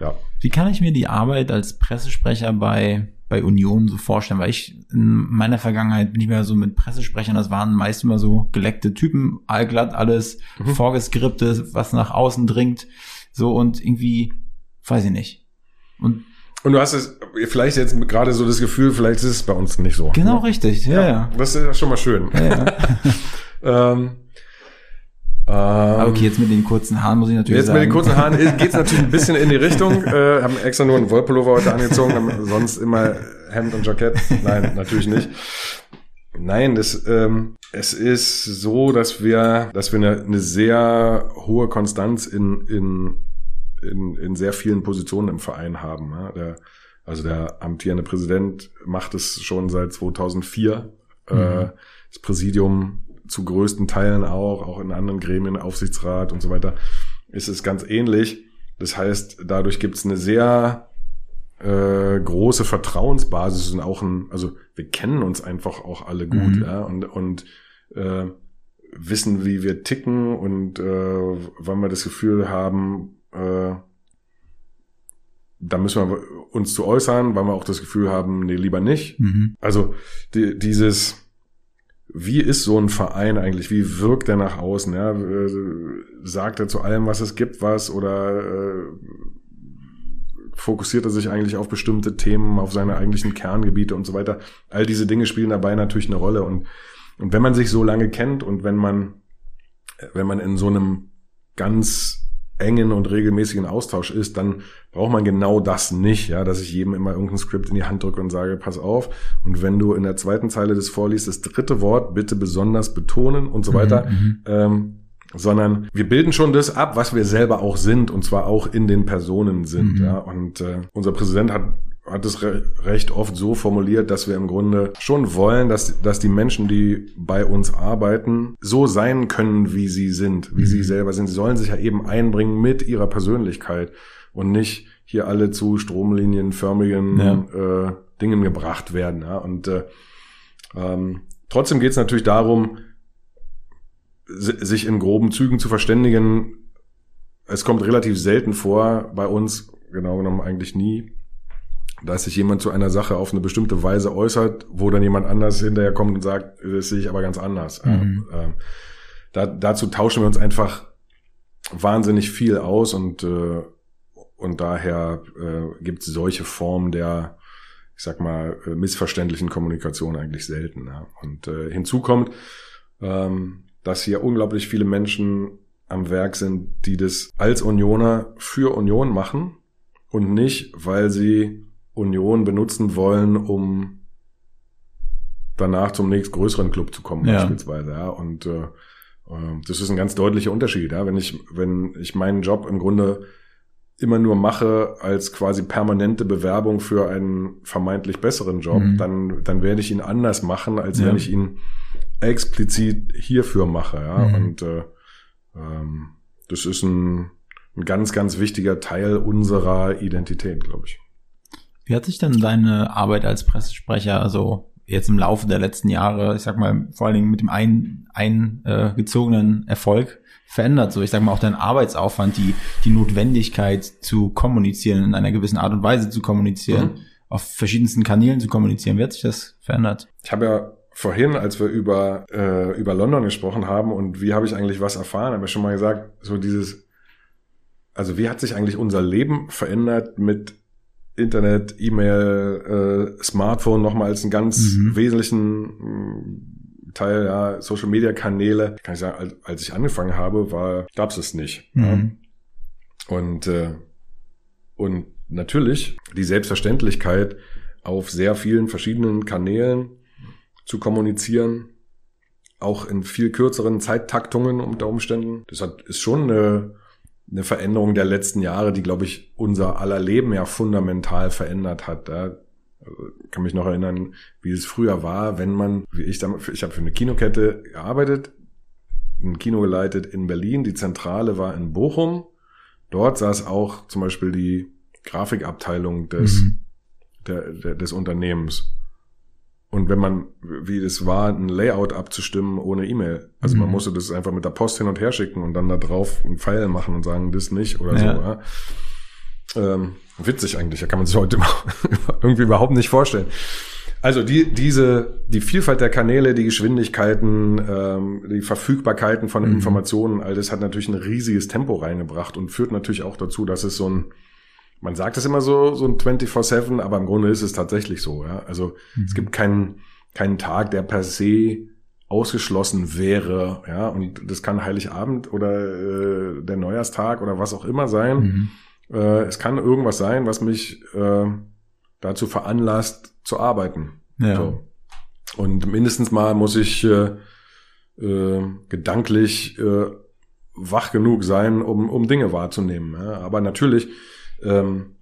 ja. Wie kann ich mir die Arbeit als Pressesprecher bei bei Union so vorstellen, weil ich in meiner Vergangenheit bin ich mehr so mit Pressesprechern, das waren meist immer so geleckte Typen, allglatt alles, mhm. vorgeskriptet, was nach außen dringt, so und irgendwie, weiß ich nicht. Und und du hast es vielleicht jetzt gerade so das Gefühl, vielleicht ist es bei uns nicht so. Genau, ne? richtig, ja, ja. Das ist ja schon mal schön. Ja, ja. ähm, ähm, okay, jetzt mit den kurzen Haaren muss ich natürlich jetzt sagen. Jetzt mit den kurzen Haaren geht es natürlich ein bisschen in die Richtung. Äh, haben extra nur einen Wollpullover heute angezogen, haben sonst immer Hemd und Jackett. Nein, natürlich nicht. Nein, das, ähm, es ist so, dass wir, dass wir eine, eine sehr hohe Konstanz in, in, in, in sehr vielen Positionen im Verein haben. Ja? Der, also der amtierende Präsident macht es schon seit 2004. Äh, mhm. Äh, das Präsidium zu größten Teilen auch, auch in anderen Gremien, Aufsichtsrat und so weiter, ist es ganz ähnlich. Das heißt, dadurch gibt es eine sehr äh, große Vertrauensbasis und auch ein, also wir kennen uns einfach auch alle gut, mhm. ja, und, und äh, wissen, wie wir ticken und äh, wann wir das Gefühl haben, äh, da müssen wir uns zu äußern, weil wir auch das Gefühl haben, nee, lieber nicht. Mhm. Also die, dieses wie ist so ein Verein eigentlich? Wie wirkt er nach außen? Ja? Äh, sagt er zu allem, was es gibt, was? Oder äh, fokussiert er sich eigentlich auf bestimmte Themen, auf seine eigentlichen Kerngebiete und so weiter? All diese Dinge spielen dabei natürlich eine Rolle. Und, und wenn man sich so lange kennt und wenn man, wenn man in so einem ganz engen und regelmäßigen Austausch ist, dann braucht man genau das nicht, ja, dass ich jedem immer irgendein Skript in die Hand drücke und sage, pass auf. Und wenn du in der zweiten Zeile des vorliest, das dritte Wort bitte besonders betonen und so weiter, mhm, mhm. ähm, sondern wir bilden schon das ab, was wir selber auch sind und zwar auch in den Personen sind, mhm. ja. Und äh, unser Präsident hat hat es re recht oft so formuliert, dass wir im Grunde schon wollen, dass, dass die Menschen, die bei uns arbeiten, so sein können, wie sie sind, wie mhm. sie selber sind. Sie sollen sich ja eben einbringen mit ihrer Persönlichkeit und nicht hier alle zu stromlinienförmigen ja. äh, Dingen gebracht werden. Ja? Und äh, ähm, trotzdem geht es natürlich darum, sich in groben Zügen zu verständigen. Es kommt relativ selten vor bei uns, genau genommen eigentlich nie, dass sich jemand zu einer Sache auf eine bestimmte Weise äußert, wo dann jemand anders hinterher kommt und sagt, das sehe ich aber ganz anders. Mhm. Ähm, da, dazu tauschen wir uns einfach wahnsinnig viel aus und, äh, und daher äh, gibt es solche Formen der, ich sag mal, äh, missverständlichen Kommunikation eigentlich selten. Ja. Und äh, hinzu kommt, ähm, dass hier unglaublich viele Menschen am Werk sind, die das als Unioner für Union machen und nicht, weil sie Union benutzen wollen, um danach zum nächstgrößeren Club zu kommen, Ja. beispielsweise. Ja. Und äh, äh, das ist ein ganz deutlicher Unterschied. Ja. Wenn ich, wenn ich meinen Job im Grunde immer nur mache als quasi permanente Bewerbung für einen vermeintlich besseren Job, Mhm. dann, dann werde ich ihn anders machen, als Ja. wenn ich ihn explizit hierfür mache. Ja. Mhm. Und äh, ähm, das ist ein, ein ganz, ganz wichtiger Teil unserer Identität, glaube ich. Wie hat sich denn deine Arbeit als Pressesprecher, also jetzt im Laufe der letzten Jahre, ich sag mal, vor allen Dingen mit dem ein, eingezogenen Erfolg verändert? So, ich sag mal, auch dein Arbeitsaufwand, die, die Notwendigkeit zu kommunizieren, in einer gewissen Art und Weise zu kommunizieren, Mhm. auf verschiedensten Kanälen zu kommunizieren. Wie hat sich das verändert? Ich habe ja vorhin, als wir über, äh, über London gesprochen haben und wie habe ich eigentlich was erfahren, habe ich schon mal gesagt, so dieses, also wie hat sich eigentlich unser Leben verändert mit Internet, E-Mail, äh, Smartphone nochmal als einen ganz Mhm. wesentlichen mh, Teil, ja, Social Media Kanäle. Kann ich sagen, als, als ich angefangen habe, war, gab es es nicht. Ja. Mhm. Und, äh, und natürlich die Selbstverständlichkeit, auf sehr vielen verschiedenen Kanälen zu kommunizieren, auch in viel kürzeren Zeittaktungen unter Umständen. Das hat, ist schon eine, eine Veränderung der letzten Jahre, die, glaube ich, unser aller Leben ja fundamental verändert hat. Ja. Also, ich kann mich noch erinnern, wie es früher war, wenn man, wie ich damals, ich habe für eine Kinokette gearbeitet, ein Kino geleitet in Berlin, die Zentrale war in Bochum. Dort saß auch zum Beispiel die Grafikabteilung des, Mhm. der, der, des Unternehmens. Und wenn man, wie das war, ein Layout abzustimmen ohne E-Mail. Also man Mhm. musste das einfach mit der Post hin und her schicken und dann da drauf einen Pfeil machen und sagen, das nicht oder Ja. so. Ja. Ähm, witzig eigentlich, da kann man sich heute irgendwie überhaupt nicht vorstellen. Also die, diese, die Vielfalt der Kanäle, die Geschwindigkeiten, ähm, die Verfügbarkeiten von Mhm. Informationen, all das hat natürlich ein riesiges Tempo reingebracht und führt natürlich auch dazu, dass es so ein, man sagt es immer so, so ein 24-7, aber im Grunde ist es tatsächlich so, ja. Also es gibt keinen, keinen Tag, der per se ausgeschlossen wäre, ja. Und das kann Heiligabend oder äh, der Neujahrstag oder was auch immer sein. Mhm. Äh, es kann irgendwas sein, was mich äh, dazu veranlasst zu arbeiten. Ja. So. Und mindestens mal muss ich äh, äh, gedanklich äh, wach genug sein, um, um Dinge wahrzunehmen. Ja? Aber natürlich, ähm,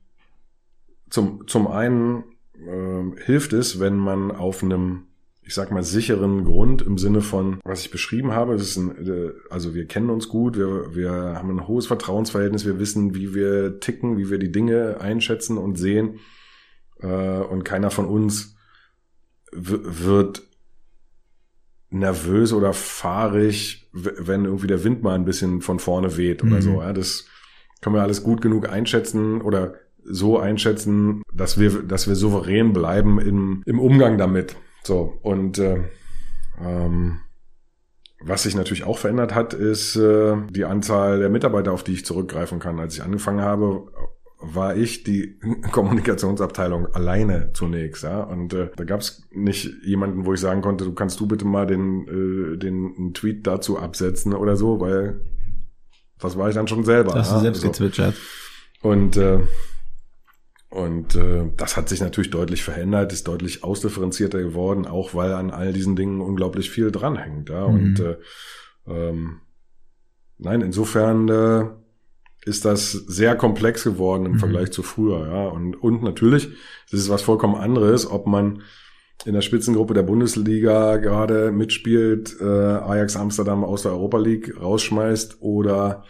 zum, zum einen äh, hilft es, wenn man auf einem, ich sag mal, sicheren Grund im Sinne von, was ich beschrieben habe, das ist ein, äh, also wir kennen uns gut, wir, wir haben ein hohes Vertrauensverhältnis, wir wissen, wie wir ticken, wie wir die Dinge einschätzen und sehen. Äh, und keiner von uns wird nervös oder fahrig, wenn irgendwie der Wind mal ein bisschen von vorne weht oder Mhm. so. Ja, das können wir alles gut genug einschätzen oder so einschätzen, dass wir, dass wir souverän bleiben im, im Umgang damit. So und äh, ähm, was sich natürlich auch verändert hat, ist äh, die Anzahl der Mitarbeiter, auf die ich zurückgreifen kann. Als ich angefangen habe, war ich die Kommunikationsabteilung alleine zunächst, ja. Und äh, da gab es nicht jemanden, wo ich sagen konnte, du kannst du bitte mal den, äh, den Tweet dazu absetzen oder so, weil das war ich dann schon selber. Das hast du selbst So. gezwitschert. Und äh, und äh, das hat sich natürlich deutlich verändert, ist deutlich ausdifferenzierter geworden, auch weil an all diesen Dingen unglaublich viel dranhängt. Ja? Mhm. Und äh, ähm, nein, insofern äh, ist das sehr komplex geworden im Mhm. Vergleich zu früher. Ja? Und, und natürlich, das ist was vollkommen anderes, ob man in der Spitzengruppe der Bundesliga gerade mitspielt, äh, Ajax Amsterdam aus der Europa League rausschmeißt oder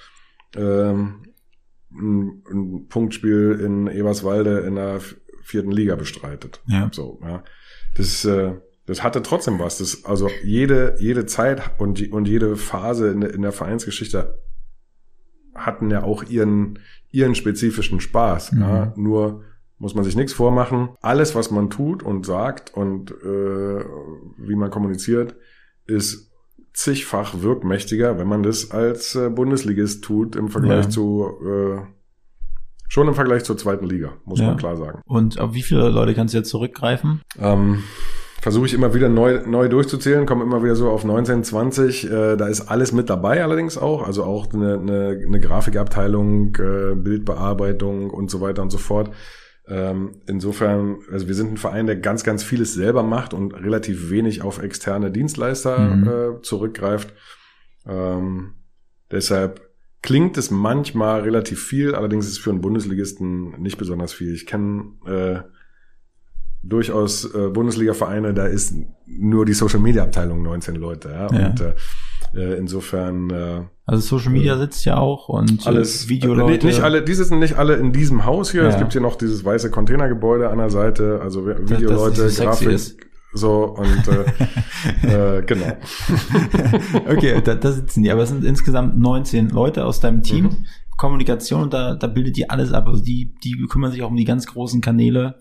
ähm, ein, ein Punktspiel in Eberswalde in der vierten Liga bestreitet. Ja. So, ja. Das, äh, das hatte trotzdem was. Das, also jede, jede Zeit und, und jede Phase in, der- in der Vereinsgeschichte hatten ja auch ihren, ihren spezifischen Spaß. Mhm. Ja. Nur muss man sich nichts vormachen. Alles, was man tut und sagt und äh, wie man kommuniziert, ist zigfach wirkmächtiger, wenn man das als äh, Bundesligist tut im Vergleich Ja. zu äh, schon im Vergleich zur zweiten Liga, muss Ja. man klar sagen. Und auf wie viele Leute kannst du jetzt zurückgreifen? Ähm, versuche ich immer wieder neu, neu durchzuzählen, komme immer wieder so auf 19, 20. Äh, da ist alles mit dabei allerdings auch. Also auch eine, eine, eine Grafikabteilung, äh, Bildbearbeitung und so weiter und so fort. Ähm, insofern, also wir sind ein Verein, der ganz, ganz vieles selber macht und relativ wenig auf externe Dienstleister Mhm. äh, zurückgreift. Ähm, deshalb klingt es manchmal relativ viel, allerdings ist es für einen Bundesligisten nicht besonders viel. Ich kenne äh, durchaus äh, Bundesliga-Vereine, da ist nur die Social-Media-Abteilung 19 Leute. Ja? Ja. Und äh, insofern äh, Also Social Media sitzt ja auch und äh, alles Videoleute. Nicht, alle, diese sind nicht alle in diesem Haus hier. Es Ja. gibt hier noch dieses weiße Containergebäude an der Seite, also das Videoleute, so Grafik, ist. so und äh, äh, genau. okay, da, da sitzen die. Aber es sind insgesamt 19 Leute aus deinem Team. Mhm. Kommunikation, da, da bildet die alles ab. Also die, die kümmern sich auch um die ganz großen Kanäle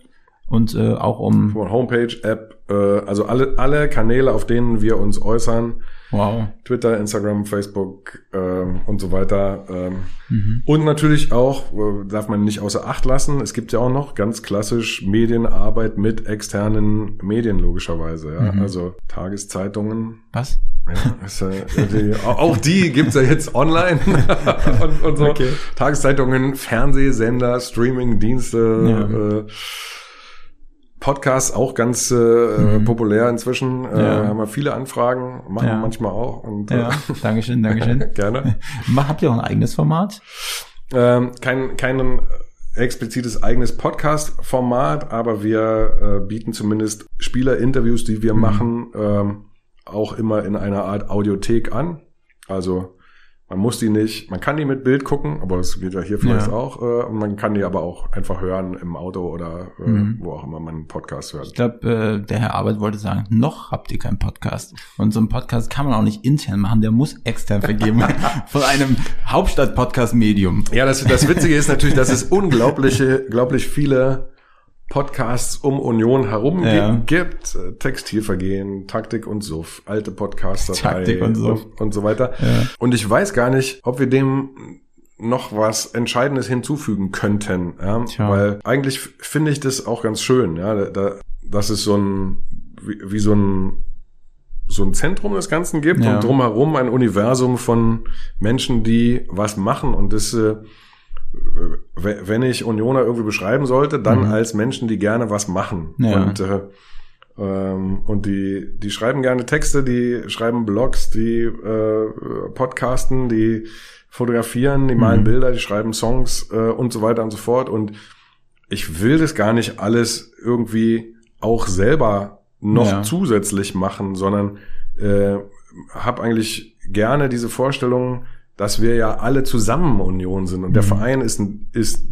und äh, auch um Von Homepage, App, äh, also alle alle Kanäle, auf denen wir uns äußern, wow. Twitter, Instagram, Facebook ähm, und so weiter. Ähm, Mhm. Und natürlich auch, äh, darf man nicht außer Acht lassen, es gibt ja auch noch ganz klassisch Medienarbeit mit externen Medien logischerweise. Ja? Mhm. Also Tageszeitungen, Was? Ja, ist, äh, die, auch die gibt's ja jetzt online und, und so. Okay. Tageszeitungen, Fernsehsender, Streamingdienste, Ja. äh, Podcasts auch ganz äh, Mhm. populär inzwischen. Äh, Ja. Haben wir viele Anfragen, machen Ja. wir manchmal auch. Und, Ja, Dankeschön, Dankeschön. Äh, gerne. Habt ihr auch ein eigenes Format? Ähm, kein, kein explizites eigenes Podcast-Format, aber wir äh, bieten zumindest Spielerinterviews, die wir Mhm. machen, ähm, auch immer in einer Art Audiothek an. Also man muss die nicht, man kann die mit Bild gucken, aber das geht ja hier vielleicht Ja. auch. Äh, und man kann die aber auch einfach hören im Auto oder äh, Mhm. wo auch immer man einen Podcast hört. Ich glaube, äh, der Herr Arbeit wollte sagen, noch habt ihr keinen Podcast. Und so einen Podcast kann man auch nicht intern machen, der muss extern vergeben werden. Von einem Hauptstadt-Podcast-Medium. Ja, das, das Witzige ist natürlich, dass es unglaubliche, unglaublich viele Podcasts um Union herum Ja. gi- gibt. Äh, Textilvergehen, Taktik und Suff, alte Podcaster Taktik und Suff. und, und so weiter. Ja. Und ich weiß gar nicht, ob wir dem noch was Entscheidendes hinzufügen könnten. Ja? Tja. Weil eigentlich finde ich das auch ganz schön. Ja? Da, da, dass es so ein, wie, wie so ein so ein Zentrum des Ganzen gibt Ja. und drumherum ein Universum von Menschen, die was machen und das äh, wenn ich Unioner irgendwie beschreiben sollte, dann Mhm. als Menschen, die gerne was machen. Ja. Und, äh, ähm, und die, die schreiben gerne Texte, die schreiben Blogs, die äh, podcasten, die fotografieren, die malen Mhm. Bilder, die schreiben Songs äh, und so weiter und so fort. Und ich will das gar nicht alles irgendwie auch selber noch Ja. zusätzlich machen, sondern äh, habe eigentlich gerne diese Vorstellung, dass wir ja alle zusammen Union sind und der Mhm. Verein ist ein, ist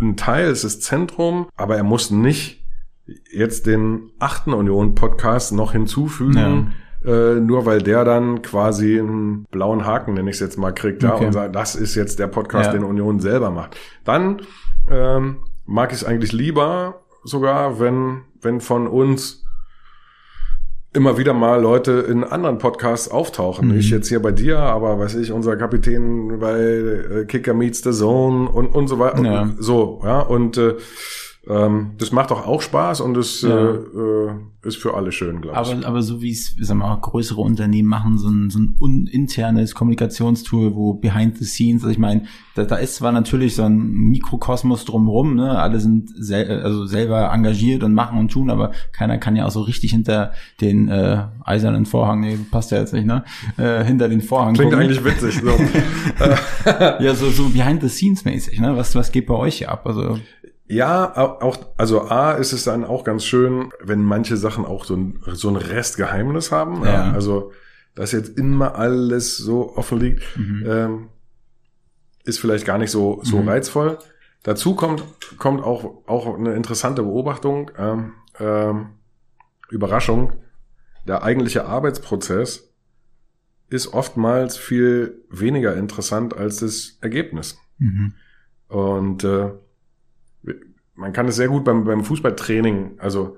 ein Teil, es ist Zentrum, aber er muss nicht jetzt den achten Union-Podcast noch hinzufügen, äh, nur weil der dann quasi einen blauen Haken, nenne ich es jetzt mal, kriegt, ja, Okay. und sagt, das ist jetzt der Podcast, Ja. den Union selber macht. Dann ähm, mag ich es eigentlich lieber sogar, wenn, wenn von uns immer wieder mal Leute in anderen Podcasts auftauchen. Mhm. Ich jetzt hier bei dir, aber weiß ich, unser Kapitän bei äh, Kicker Meets the Zone und, und so weiter. Ja. Und so, ja. Und äh, ähm, das macht doch auch Spaß und das Ja. äh, äh, ist für alle schön, glaube ich. Aber, aber so wie es, sag mal, größere Unternehmen machen, so ein, so ein internes Kommunikationstool, wo behind the scenes, also ich meine, da, da ist zwar natürlich so ein Mikrokosmos drumherum, ne, alle sind sel also selber engagiert und machen und tun, aber keiner kann ja auch so richtig hinter den äh, eisernen Vorhang, nee, passt ja jetzt nicht, ne, äh, hinter den Vorhang Klingt gucken. eigentlich witzig. So. Ja, so, so behind the scenes mäßig, ne, was, was geht bei euch hier ab, also, Ja, au- auch, also A ist es dann auch ganz schön, wenn manche Sachen auch so ein, so ein Restgeheimnis haben. Ja. Also, dass jetzt immer alles so offen liegt, mhm. ähm, ist vielleicht gar nicht so, so Mhm. reizvoll. Dazu kommt, kommt auch, auch eine interessante Beobachtung, ähm, ähm, Überraschung. Der eigentliche Arbeitsprozess ist oftmals viel weniger interessant als das Ergebnis. Mhm. Und äh, man kann es sehr gut beim, beim Fußballtraining, also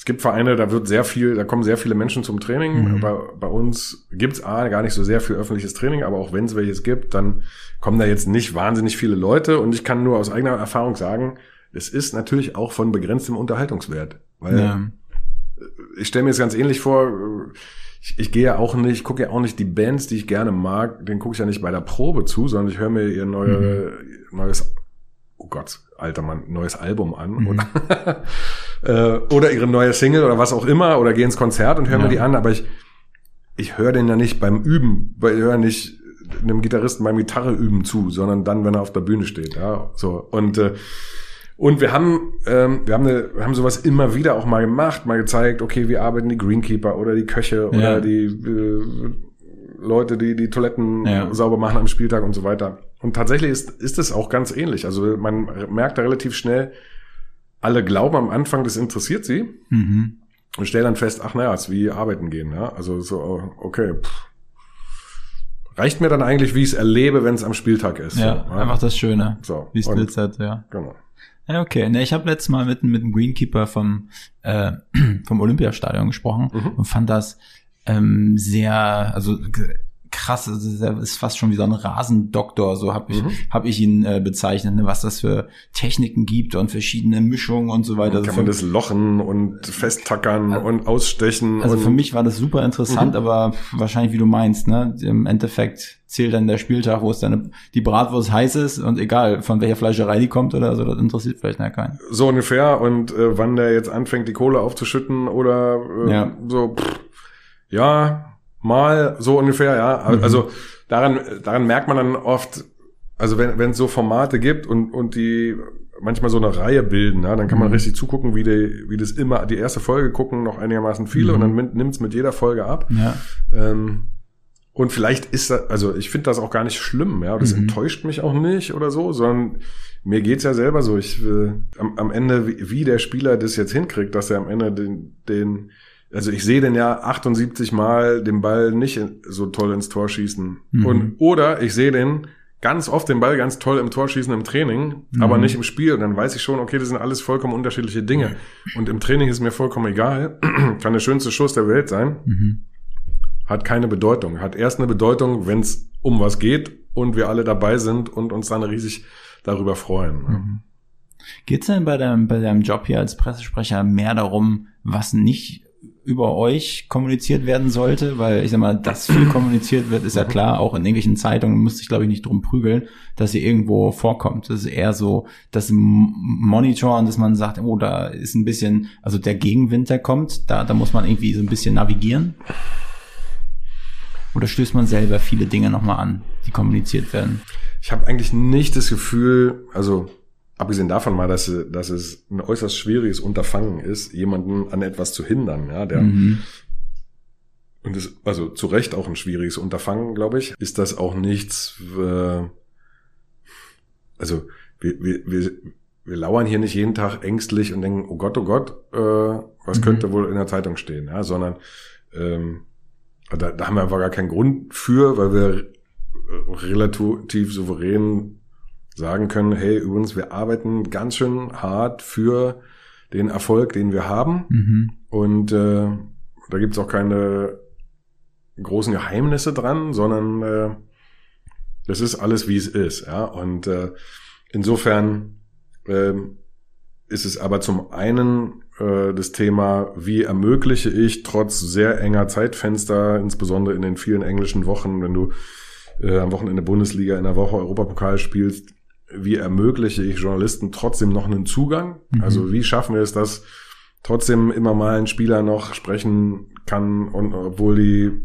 es gibt Vereine, da wird sehr viel, da kommen sehr viele Menschen zum Training. Mhm. Bei, bei uns gibt's A, gar nicht so sehr viel öffentliches Training, aber auch wenn es welches gibt, dann kommen da jetzt nicht wahnsinnig viele Leute. Und ich kann nur aus eigener Erfahrung sagen, es ist natürlich auch von begrenztem Unterhaltungswert. Weil ja. ich stelle mir jetzt ganz ähnlich vor, ich, ich gehe ja auch nicht, gucke ja auch nicht die Bands, die ich gerne mag, den gucke ich ja nicht bei der Probe zu, sondern ich höre mir ihr neue, mhm. neues, oh Gott, alter Mann, neues Album an mhm. oder, äh, oder ihre neue Single oder was auch immer oder gehe ins Konzert und höre ja. mir die an, aber ich, ich höre den ja nicht beim Üben, weil ich höre nicht einem Gitarristen beim Gitarre üben zu, sondern dann, wenn er auf der Bühne steht, ja, so und äh, und wir haben, ähm, wir haben, eine, wir haben sowas immer wieder auch mal gemacht, mal gezeigt, okay, wie arbeiten die Greenkeeper oder die Köche oder ja. die äh, Leute, die die Toiletten ja. sauber machen am Spieltag und so weiter. Und tatsächlich ist, ist es auch ganz ähnlich. Also man merkt da relativ schnell, alle glauben am Anfang, das interessiert sie. Mhm. Und stellen dann fest, ach naja, es ist wie arbeiten gehen. Ja? Also so, okay, pff. reicht mir dann eigentlich, wie ich es erlebe, wenn es am Spieltag ist. Ja, so, ja? einfach das Schöne. So. Wie es glitzert, ja. Genau. Ja, okay. Ne, ich habe letztes Mal mit, mit dem Greenkeeper vom, äh, vom Olympiastadion gesprochen mhm. und fand das ähm, sehr, also krass, also ist fast schon wie so ein Rasendoktor, so habe ich, mhm. hab ich ihn äh, bezeichnet, ne, was das für Techniken gibt und verschiedene Mischungen und so weiter. Also kann man das lochen und festtackern also, und ausstechen. Also für mich war das super interessant, mhm. aber wahrscheinlich wie du meinst, ne, im Endeffekt zählt dann der Spieltag, wo es dann die Bratwurst heiß ist und egal von welcher Fleischerei die kommt oder so, das interessiert vielleicht ja keinen. So ungefähr und äh, wann der jetzt anfängt, die Kohle aufzuschütten oder äh, ja. so, pff, ja, mal so ungefähr, ja. Mhm. Also daran, daran merkt man dann oft, also wenn wenn es so Formate gibt und und die manchmal so eine Reihe bilden, ja, dann kann man mhm. richtig zugucken, wie die wie das immer die erste Folge gucken noch einigermaßen viele mhm. und dann nimmt es mit jeder Folge ab. Ja. Ähm, und vielleicht ist das, also ich finde das auch gar nicht schlimm, ja, das mhm. enttäuscht mich auch nicht oder so, sondern mir geht's ja selber so, ich will am, am Ende, wie, wie der Spieler das jetzt hinkriegt, dass er am Ende den, den also ich sehe den ja 78 Mal den Ball nicht so toll ins Tor schießen. Mhm. Und, oder ich sehe den ganz oft den Ball ganz toll im Tor schießen im Training, mhm. aber nicht im Spiel. Und dann weiß ich schon, okay, das sind alles vollkommen unterschiedliche Dinge. Und im Training ist mir vollkommen egal. Kann der schönste Schuss der Welt sein. Mhm. Hat keine Bedeutung. Hat erst eine Bedeutung, wenn es um was geht und wir alle dabei sind und uns dann riesig darüber freuen. Mhm. Geht es denn bei deinem, bei deinem Job hier als Pressesprecher mehr darum, was nicht über euch kommuniziert werden sollte, weil ich sag mal, dass viel kommuniziert wird, ist ja klar, auch in irgendwelchen Zeitungen müsste ich glaube ich nicht drum prügeln, dass ihr irgendwo vorkommt. Das ist eher so das Monitoren, dass man sagt, oh, da ist ein bisschen, also der Gegenwind, der kommt, da, da muss man irgendwie so ein bisschen navigieren. Oder stößt man selber viele Dinge nochmal an, die kommuniziert werden? Ich habe eigentlich nicht das Gefühl, also abgesehen davon mal, dass, dass es ein äußerst schwieriges Unterfangen ist, jemanden an etwas zu hindern, ja, der mhm. und es also zu Recht auch ein schwieriges Unterfangen, glaube ich, ist das auch nichts. Äh, also wir, wir, wir, wir lauern hier nicht jeden Tag ängstlich und denken, oh Gott, oh Gott, äh, was mhm. könnte wohl in der Zeitung stehen, ja, sondern ähm, da, da haben wir einfach gar keinen Grund für, weil wir relativ souverän sagen können, hey, übrigens, wir arbeiten ganz schön hart für den Erfolg, den wir haben. Mhm. Und äh, da gibt's auch keine großen Geheimnisse dran, sondern äh, das ist alles, wie es ist. Ja? Und äh, insofern äh, ist es aber zum einen äh, das Thema, wie ermögliche ich trotz sehr enger Zeitfenster, insbesondere in den vielen englischen Wochen, wenn du äh, am Wochenende Bundesliga, in der Woche Europapokal spielst, wie ermögliche ich Journalisten trotzdem noch einen Zugang? Mhm. Also wie schaffen wir es, dass trotzdem immer mal ein Spieler noch sprechen kann und obwohl die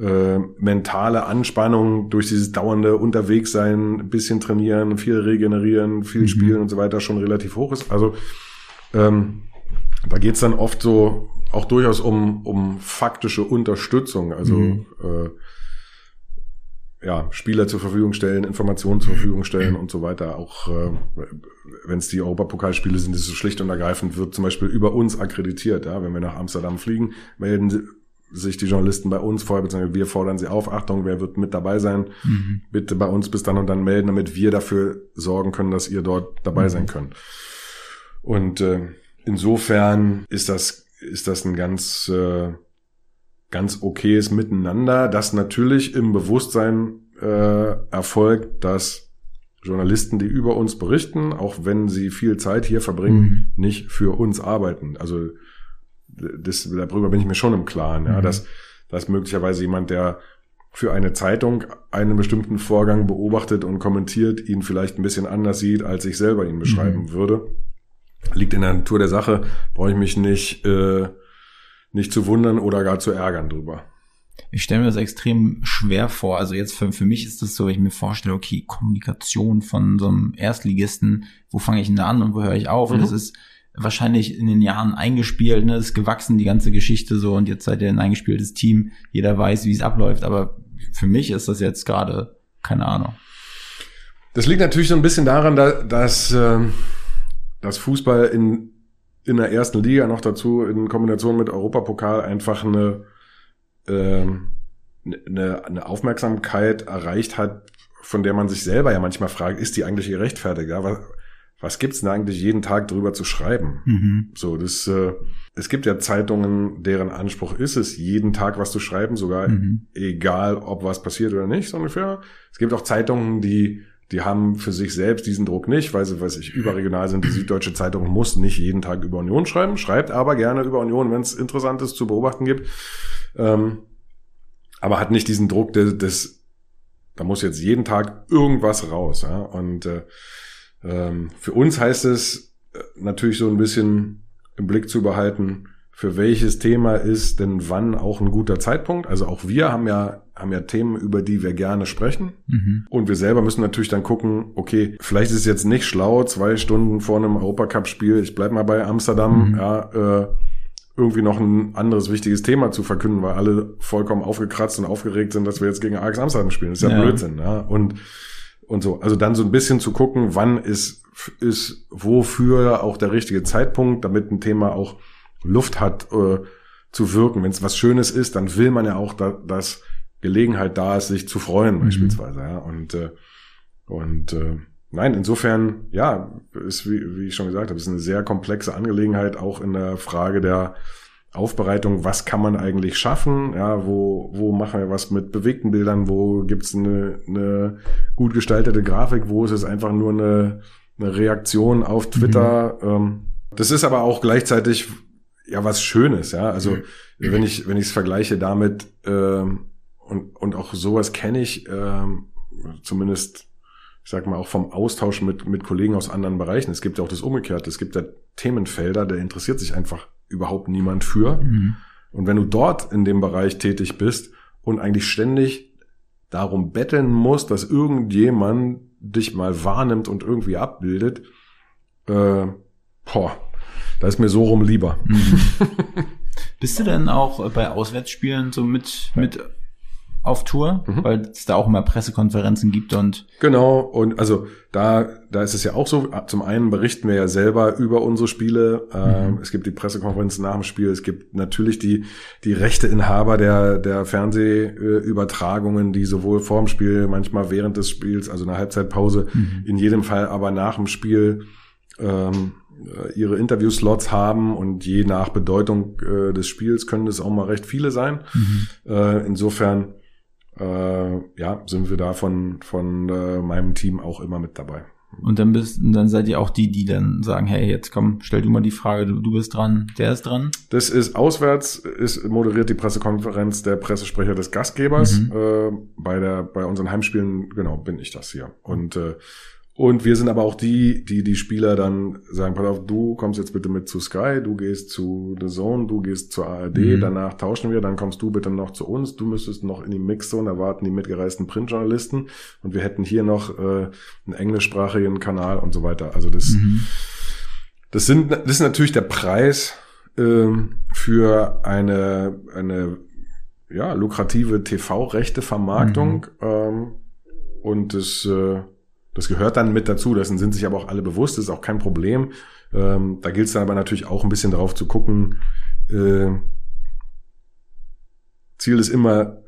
äh, mentale Anspannung durch dieses dauernde Unterwegssein, ein bisschen trainieren, viel regenerieren, viel mhm. spielen und so weiter schon relativ hoch ist. Also ähm, da geht's dann oft so auch durchaus um, um faktische Unterstützung. Also mhm. äh, ja, Spieler zur Verfügung stellen, Informationen zur Verfügung stellen und so weiter. Auch äh, wenn es die Europapokalspiele sind, ist es schlicht und ergreifend, wird zum Beispiel über uns akkreditiert. Ja? Wenn wir nach Amsterdam fliegen, melden sich die Journalisten bei uns vorher, beziehungsweise wir fordern sie auf, Achtung, wer wird mit dabei sein? Mhm. Bitte bei uns bis dann und dann melden, damit wir dafür sorgen können, dass ihr dort dabei mhm. sein könnt. Und äh, insofern ist das, ist das ein ganz äh, ganz okayes Miteinander, das natürlich im Bewusstsein äh, erfolgt, dass Journalisten, die über uns berichten, auch wenn sie viel Zeit hier verbringen, Mhm. nicht für uns arbeiten. Also das, darüber bin ich mir schon im Klaren, ja, Mhm. dass, dass möglicherweise jemand, der für eine Zeitung einen bestimmten Vorgang beobachtet und kommentiert, ihn vielleicht ein bisschen anders sieht, als ich selber ihn beschreiben Mhm. würde. Liegt in der Natur der Sache, brauche ich mich nicht, äh, nicht zu wundern oder gar zu ärgern drüber. Ich stelle mir das extrem schwer vor. Also jetzt für, für mich ist das so, ich mir vorstelle, okay, Kommunikation von so einem Erstligisten, wo fange ich denn da an und wo höre ich auf? Und Mhm. das ist wahrscheinlich in den Jahren eingespielt, ne, ist gewachsen, die ganze Geschichte so und jetzt seid ihr ein eingespieltes Team, jeder weiß, wie es abläuft, aber für mich ist das jetzt gerade, keine Ahnung. Das liegt natürlich so ein bisschen daran, da, dass, ähm, dass Fußball in, in der ersten Liga noch dazu in Kombination mit Europapokal einfach eine, ähm, eine, eine Aufmerksamkeit erreicht hat, von der man sich selber ja manchmal fragt, ist die eigentlich gerechtfertigt? Ja, was, was gibt's denn eigentlich jeden Tag drüber zu schreiben? Mhm. So, das, äh, es gibt ja Zeitungen, deren Anspruch ist es, jeden Tag was zu schreiben, sogar Mhm. egal, ob was passiert oder nicht, so ungefähr. Es gibt auch Zeitungen, die, die haben für sich selbst diesen Druck nicht, weil sie, weiß ich, überregional sind. Die Süddeutsche Zeitung muss nicht jeden Tag über Union schreiben, schreibt aber gerne über Union, wenn es Interessantes zu beobachten gibt. Ähm, aber hat nicht diesen Druck des, des, da muss jetzt jeden Tag irgendwas raus. Ja? Und äh, ähm, für uns heißt es äh, natürlich so ein bisschen im Blick zu behalten, für welches Thema ist denn wann auch ein guter Zeitpunkt. Also auch wir haben ja, haben ja Themen, über die wir gerne sprechen. Mhm. Und wir selber müssen natürlich dann gucken, okay, vielleicht ist es jetzt nicht schlau, zwei Stunden vor einem Europacup-Spiel, ich bleib mal bei Amsterdam, Mhm. ja, äh, irgendwie noch ein anderes wichtiges Thema zu verkünden, weil alle vollkommen aufgekratzt und aufgeregt sind, dass wir jetzt gegen Ajax Amsterdam spielen. Das ist ja, Ja. Blödsinn, ja. Und, und so. Also dann so ein bisschen zu gucken, wann ist, ist wofür auch der richtige Zeitpunkt, damit ein Thema auch Luft hat, äh, zu wirken. Wenn es was Schönes ist, dann will man ja auch, da, dass Gelegenheit da ist, sich zu freuen, Mhm. beispielsweise, ja. Und, äh, und äh, nein, insofern, ja, ist, wie, wie ich schon gesagt habe, ist eine sehr komplexe Angelegenheit, auch in der Frage der Aufbereitung, was kann man eigentlich schaffen, ja, wo, wo machen wir was mit bewegten Bildern, wo gibt's eine, eine gut gestaltete Grafik, wo ist es einfach nur eine, eine Reaktion auf Twitter. Ähm, das ist aber auch gleichzeitig ja was Schönes, ja. Also wenn ich wenn ich es vergleiche damit ähm, und und auch sowas kenne ich ähm, zumindest ich sag mal auch vom Austausch mit mit Kollegen aus anderen Bereichen. Es gibt ja auch das Umgekehrte. Es gibt ja Themenfelder, da interessiert sich einfach überhaupt niemand für. Mhm. Und wenn du dort in dem Bereich tätig bist und eigentlich ständig darum betteln musst, dass irgendjemand dich mal wahrnimmt und irgendwie abbildet, äh, boah, da ist mir so rum lieber. Mhm. Bist du denn auch bei Auswärtsspielen so mit, mit auf Tour? Mhm. Weil es da auch immer Pressekonferenzen gibt und Genau, und also da, da ist es ja auch so, zum einen berichten wir ja selber über unsere Spiele, ähm, Mhm. es gibt die Pressekonferenzen nach dem Spiel, es gibt natürlich die, die Rechteinhaber der, der Fernsehübertragungen, die sowohl vor dem Spiel, manchmal während des Spiels, also eine Halbzeitpause, Mhm. in jedem Fall aber nach dem Spiel ähm, äh, ihre Interviewslots haben und je nach Bedeutung äh, des Spiels können es auch mal recht viele sein. Mhm. Äh, insofern äh, ja, sind wir da von, von äh, meinem Team auch immer mit dabei. Und dann bist, dann seid ihr auch die, die dann sagen, hey, jetzt komm, stell du mal die Frage, du, du bist dran, der ist dran. Das ist auswärts, ist moderiert die Pressekonferenz der Pressesprecher des Gastgebers. Mhm. Äh, bei der, bei unseren Heimspielen, genau, bin ich das hier. Und äh, und wir sind aber auch die, die die Spieler dann sagen, pass auf, du kommst jetzt bitte mit zu Sky, du gehst zu The Zone, du gehst zur ARD, Mhm. danach tauschen wir, dann kommst du bitte noch zu uns, du müsstest noch in die Mixzone erwarten, die mitgereisten Printjournalisten und wir hätten hier noch äh, einen englischsprachigen Kanal und so weiter. Also das, Mhm. das sind, das ist natürlich der Preis ähm, für eine, eine ja, lukrative TV-Rechte-Vermarktung. Ähm, und das, äh, das gehört dann mit dazu. Dessen sind sich aber auch alle bewusst. Das ist auch kein Problem. Ähm, da gilt es dann aber natürlich auch ein bisschen darauf zu gucken. Äh, Ziel ist immer,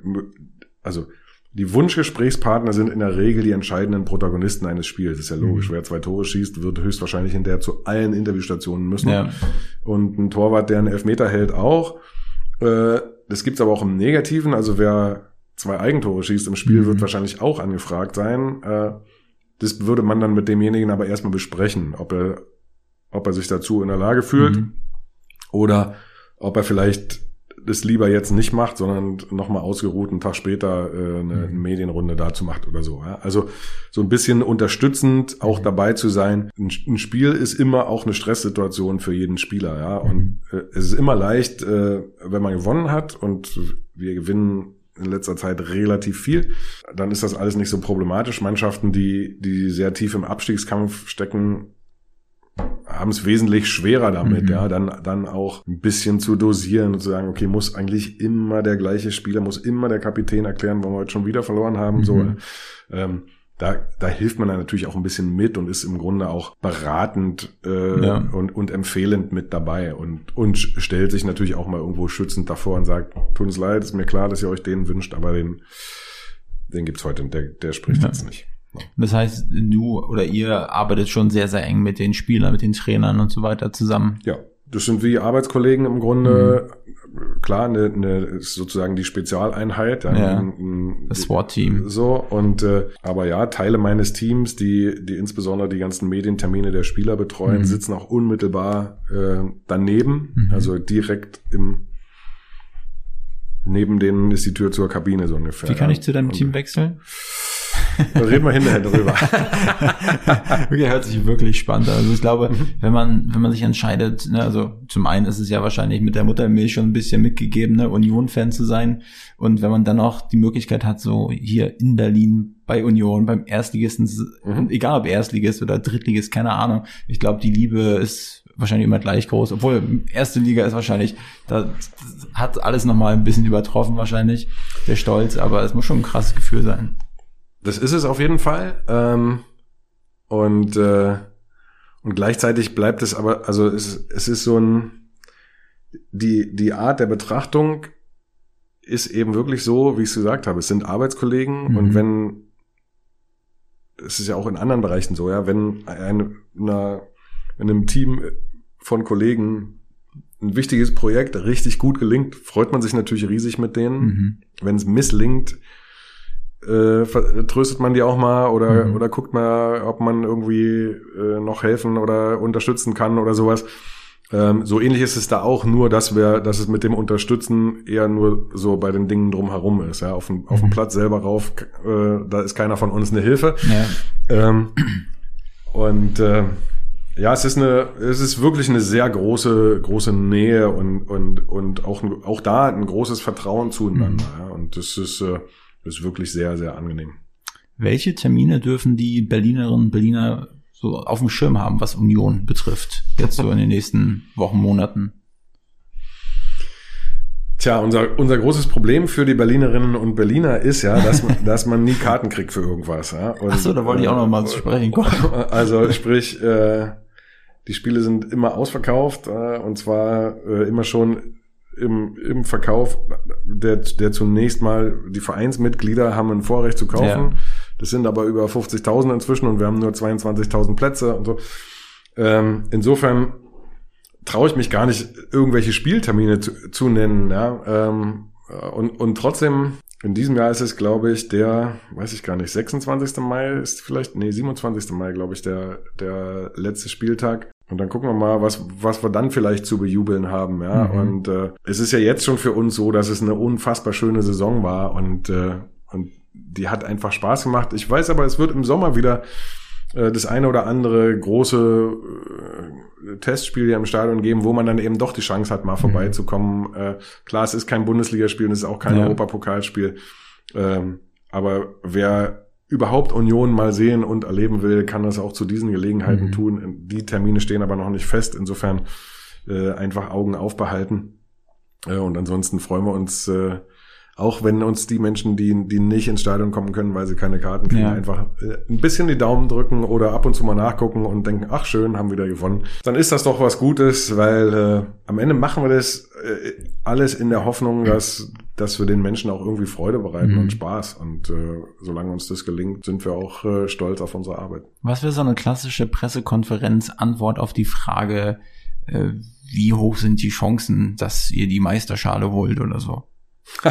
also die Wunschgesprächspartner sind in der Regel die entscheidenden Protagonisten eines Spiels. Das ist ja logisch. Mhm. Wer zwei Tore schießt, wird höchstwahrscheinlich hinterher zu allen Interviewstationen müssen. Ja. Und ein Torwart, der einen Elfmeter hält, auch. Äh, das gibt's aber auch im Negativen. Also wer zwei Eigentore schießt im Spiel, Mhm. wird wahrscheinlich auch angefragt sein. Äh, das würde man dann mit demjenigen aber erstmal besprechen, ob er, ob er sich dazu in der Lage fühlt Mhm. oder ob er vielleicht das lieber jetzt nicht macht, sondern nochmal ausgeruht einen Tag später äh, eine Mhm. Medienrunde dazu macht oder so. Ja? Also so ein bisschen unterstützend Mhm. auch dabei zu sein. Ein, ein Spiel ist immer auch eine Stresssituation für jeden Spieler. Ja? Und Mhm. äh, es ist immer leicht, äh, wenn man gewonnen hat und wir gewinnen in letzter Zeit relativ viel, dann ist das alles nicht so problematisch. Mannschaften, die, die sehr tief im Abstiegskampf stecken, haben es wesentlich schwerer damit, Mhm. ja, dann, dann auch ein bisschen zu dosieren und zu sagen, okay, muss eigentlich immer der gleiche Spieler, muss immer der Kapitän erklären, warum wir heute schon wieder verloren haben, so. Mhm. Ähm, da, da hilft man dann natürlich auch ein bisschen mit und ist im Grunde auch beratend äh, Ja. und, und empfehlend mit dabei und, und stellt sich natürlich auch mal irgendwo schützend davor und sagt, tut uns leid, ist mir klar, dass ihr euch den wünscht, aber den, den gibt's heute, der, der spricht Ja. jetzt nicht. Das heißt, du oder ihr arbeitet schon sehr, sehr eng mit den Spielern, mit den Trainern und so weiter zusammen. Ja, das sind wie Arbeitskollegen im Grunde. Klar, eine, eine sozusagen die Spezialeinheit. Mhm. Ja, ein- ein- das SWAT-Team. So und äh, aber ja, Teile meines Teams, die die insbesondere die ganzen Medientermine der Spieler betreuen, Mhm. sitzen auch unmittelbar äh, daneben, Mhm. also direkt im neben denen ist die Tür zur Kabine so ungefähr. Wie kann ja. ich zu deinem Und Team wechseln? Da reden wir hinterher drüber. okay, hört sich wirklich spannend an. Also ich glaube, Mhm. wenn man, wenn man sich entscheidet, ne, also zum einen ist es ja wahrscheinlich mit der Muttermilch schon ein bisschen mitgegeben, ne, Union-Fan zu sein. Und wenn man dann auch die Möglichkeit hat, so hier in Berlin bei Union, beim Erstligisten, Mhm. egal ob Erstligist oder Drittligist, keine Ahnung. Ich glaube, die Liebe ist wahrscheinlich immer gleich groß, obwohl erste Liga ist wahrscheinlich, da hat alles nochmal ein bisschen übertroffen wahrscheinlich, der Stolz, aber es muss schon ein krasses Gefühl sein. Das ist es auf jeden Fall. Ähm, und, äh, und gleichzeitig bleibt es aber, also es, es ist so ein, die, die Art der Betrachtung ist eben wirklich so, wie ich es gesagt habe. Es sind Arbeitskollegen Mhm. und wenn, es ist ja auch in anderen Bereichen so, ja, wenn ein, einer, in einem Team von Kollegen ein wichtiges Projekt richtig gut gelingt, freut man sich natürlich riesig mit denen Mhm. wenn es misslingt, äh, tröstet man die auch mal oder, Mhm. oder guckt mal, ob man irgendwie äh, noch helfen oder unterstützen kann oder sowas. Ähm, so ähnlich ist es da auch, nur dass wir, dass es mit dem Unterstützen eher nur so bei den Dingen drumherum ist. Ja, auf dem, auf dem Mhm. Platz selber rauf, äh, da ist keiner von uns eine Hilfe. Ja. Ähm, und äh, ja, es ist eine, es ist wirklich eine sehr große, große Nähe und und und auch auch da ein großes Vertrauen zueinander. Ja, und das ist, äh, das ist wirklich sehr, sehr angenehm. Welche Termine dürfen die Berlinerinnen und Berliner so auf dem Schirm haben, was Union betrifft? Jetzt so in den nächsten Wochen, Monaten. Tja, unser, unser großes Problem für die Berlinerinnen und Berliner ist ja, dass man, dass man nie Karten kriegt für irgendwas. Ja? Und, Ach so, da wollte ich auch noch mal zu sprechen kommen. Also sprich, äh, die Spiele sind immer ausverkauft äh, und zwar äh, immer schon im, im Verkauf, der, der zunächst mal die Vereinsmitglieder haben ein Vorrecht zu kaufen. Ja. Das sind aber über 50.000 inzwischen und wir haben nur 22.000 Plätze und so. Ähm, insofern traue ich mich gar nicht, irgendwelche Spieltermine zu, zu nennen. Ja? Ähm, und, und trotzdem, in diesem Jahr ist es, glaube ich, der, weiß ich gar nicht, 26. Mai ist vielleicht, nee, 27. Mai, glaube ich, der, der letzte Spieltag. Und dann gucken wir mal, was, was wir dann vielleicht zu bejubeln haben. Ja? Mhm. Und äh, es ist ja jetzt schon für uns so, dass es eine unfassbar schöne Saison war und, äh, und die hat einfach Spaß gemacht. Ich weiß aber, es wird im Sommer wieder äh, das eine oder andere große äh, Testspiel hier im Stadion geben, wo man dann eben doch die Chance hat, mal vorbeizukommen. Äh, klar, es ist kein Bundesligaspiel und es ist auch kein Ja. Europapokalspiel. Ähm, aber wer überhaupt Union mal sehen und erleben will, kann das auch zu diesen Gelegenheiten Mhm. tun. Die Termine stehen aber noch nicht fest. Insofern äh, einfach Augen aufbehalten. Äh, und ansonsten freuen wir uns, äh, auch wenn uns die Menschen, die, die nicht ins Stadion kommen können, weil sie keine Karten kriegen, Ja. einfach äh, ein bisschen die Daumen drücken oder ab und zu mal nachgucken und denken, ach schön, haben wieder gewonnen. Dann ist das doch was Gutes, weil äh, am Ende machen wir das äh, alles in der Hoffnung, dass, dass wir den Menschen auch irgendwie Freude bereiten Mhm. und Spaß. Und äh, solange uns das gelingt, sind wir auch äh, stolz auf unsere Arbeit. Was wäre so eine klassische Pressekonferenz, Antwort auf die Frage, äh, wie hoch sind die Chancen, dass ihr die Meisterschale holt oder so?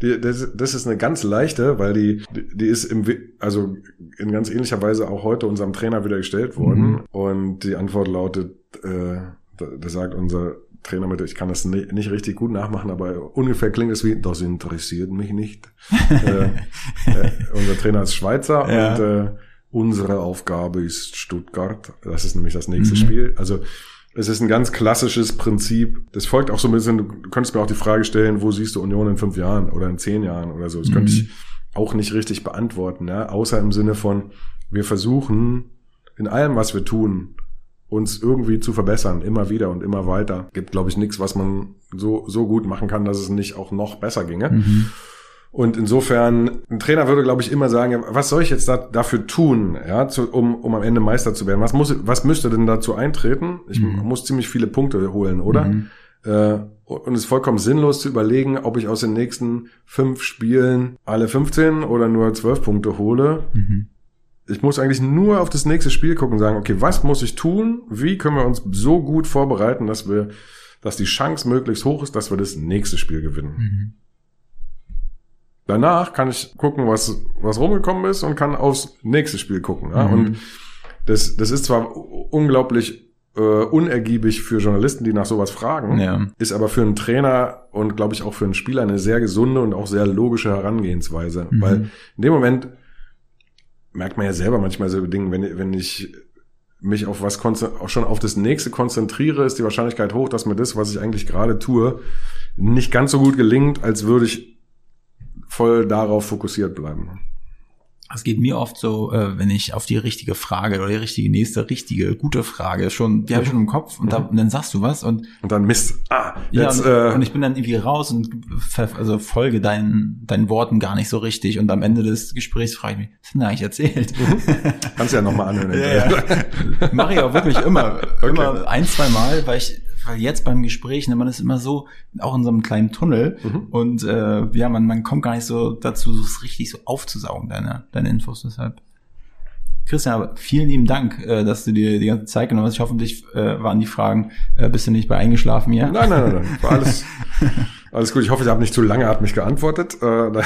das ist eine ganz leichte, weil die, die ist im, also in ganz ähnlicher Weise auch heute unserem Trainer wieder gestellt worden. Mhm. Und die Antwort lautet, äh, da, da sagt unser Trainer mit, ich kann das nicht, nicht richtig gut nachmachen, aber ungefähr klingt es wie, das interessiert mich nicht. äh, äh, unser Trainer ist Schweizer ja. und äh, unsere Aufgabe ist Stuttgart. Das ist nämlich das nächste mhm. Spiel. Also es ist ein ganz klassisches Prinzip. Das folgt auch so ein bisschen, du könntest mir auch die Frage stellen, wo siehst du Union in fünf Jahren oder in zehn Jahren oder so. Das mhm. könnte ich auch nicht richtig beantworten, ja? außer im Sinne von, wir versuchen in allem, was wir tun, uns irgendwie zu verbessern, immer wieder und immer weiter. Gibt, glaube ich, nichts, was man so, so gut machen kann, dass es nicht auch noch besser ginge. Mhm. Und insofern, ein Trainer würde, glaube ich, immer sagen, was soll ich jetzt da, dafür tun, ja, zu, um, um am Ende Meister zu werden? Was muss, was müsste denn dazu eintreten? Ich mhm. muss ziemlich viele Punkte holen, oder? Mhm. Äh, und es ist vollkommen sinnlos zu überlegen, ob ich aus den nächsten fünf Spielen alle 15 oder nur 12 Punkte hole. Mhm. Ich muss eigentlich nur auf das nächste Spiel gucken und sagen, okay, was muss ich tun? Wie können wir uns so gut vorbereiten, dass wir, dass die Chance möglichst hoch ist, dass wir das nächste Spiel gewinnen? Mhm. Danach kann ich gucken, was, was rumgekommen ist und kann aufs nächste Spiel gucken. Ja? Mhm. Und das, das ist zwar unglaublich äh, unergiebig für Journalisten, die nach sowas fragen, ja. ist aber für einen Trainer und glaube ich auch für einen Spieler eine sehr gesunde und auch sehr logische Herangehensweise. Mhm. Weil in dem Moment merkt man ja selber manchmal so Dinge, wenn, wenn ich mich auf was auch schon auf das nächste konzentriere, ist die Wahrscheinlichkeit hoch, dass mir das, was ich eigentlich gerade tue, nicht ganz so gut gelingt, als würde ich voll darauf fokussiert bleiben. Es geht mir oft so, äh, wenn ich auf die richtige Frage oder die richtige nächste richtige gute Frage schon, die habe ich schon im Kopf und, mhm. da, und, dann sagst du was und und dann Mist. Ah, jetzt, ja, und, äh, und ich bin dann irgendwie raus und also folge deinen deinen Worten gar nicht so richtig und am Ende des Gesprächs frage ich mich, was denn eigentlich erzählt? Mhm. Kannst ja nochmal anhören. ja, ja. Mache ich auch wirklich immer, okay. immer ein, zwei Mal, weil ich weil jetzt beim Gespräch, ne, man ist immer so, auch in so einem kleinen Tunnel mhm. und äh, ja, man, man kommt gar nicht so dazu, so richtig so aufzusaugen, deine, deine Infos deshalb. Christian, aber vielen lieben Dank, äh, dass du dir die ganze Zeit genommen hast. Ich hoffentlich äh, waren die Fragen, äh, bist du nicht bei eingeschlafen hier? Nein, nein, nein, nein. War alles, alles gut. Ich hoffe, ich habe nicht zu lange hat mich geantwortet. Äh, du,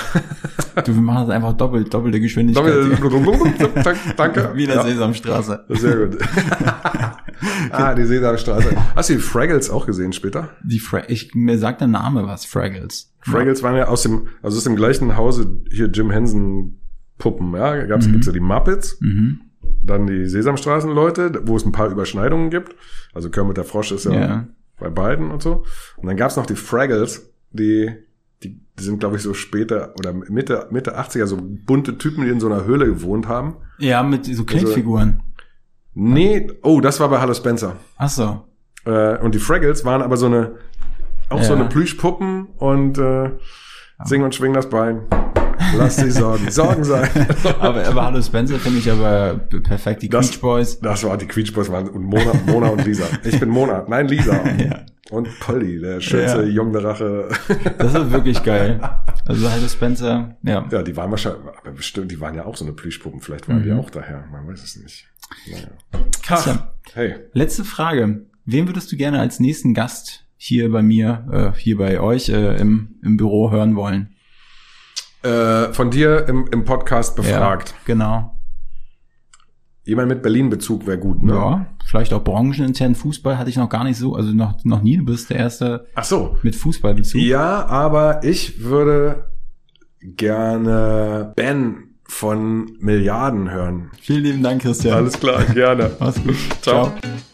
wir machen das einfach doppelt, doppelte Geschwindigkeit. Doppel, danke. Wie in der ja. Sesamstraße. Sehr gut. ah, die Sesamstraße. Hast du die Fraggles auch gesehen später? Die Fra ich, mir sagt der Name was, Fraggles. Fraggles ja. waren ja aus dem, also aus dem gleichen Hause hier Jim Henson Puppen. Ja, gab's, mhm. gibt's ja die Muppets, mhm. dann die Sesamstraßenleute, wo es ein paar Überschneidungen gibt. Also Kermit der Frosch ist ja, ja. bei beiden und so. Und dann gab's noch die Fraggles, die die, die sind, glaube ich, so später oder Mitte, Mitte 80er, so bunte Typen, die in so einer Höhle gewohnt haben. Ja, mit so Klickfiguren. Also, nee, oh, das war bei Hallo Spencer. Ach so. Äh, und die Fraggles waren aber so eine, auch ja. so eine Plüschpuppen und äh, singen und schwingen das Bein. Lass die Sorgen Sorgen sein. aber, aber Hallo Spencer finde ich aber perfekt. Die das, Queech Boys. Das war die Queech Boys waren und Mona, Mona und Lisa. Ich bin Mona. Nein, Lisa. ja. Und Polly, der schönste ja. junge Rache. das ist wirklich geil. Also Hallo Spencer, ja. Ja, die waren wahrscheinlich, aber bestimmt, die waren ja auch so eine Plüschpuppen. Vielleicht waren mhm. die auch daher. Man weiß es nicht. Naja. Christian, hey. Letzte Frage. Wen würdest du gerne als nächsten Gast hier bei mir, äh, hier bei euch äh, im, im Büro hören wollen? Äh, von dir im, im Podcast befragt. Ja, genau. Jemand mit Berlin-Bezug wäre gut, ne? Ja, vielleicht auch branchenintern Fußball hatte ich noch gar nicht so, also noch, noch nie, du bist der Erste Ach so. mit Fußballbezug. Ja, aber ich würde gerne Ben von Milliarden hören. Vielen lieben Dank, Christian. Alles klar, gerne. Mach's gut. Ciao. Ciao.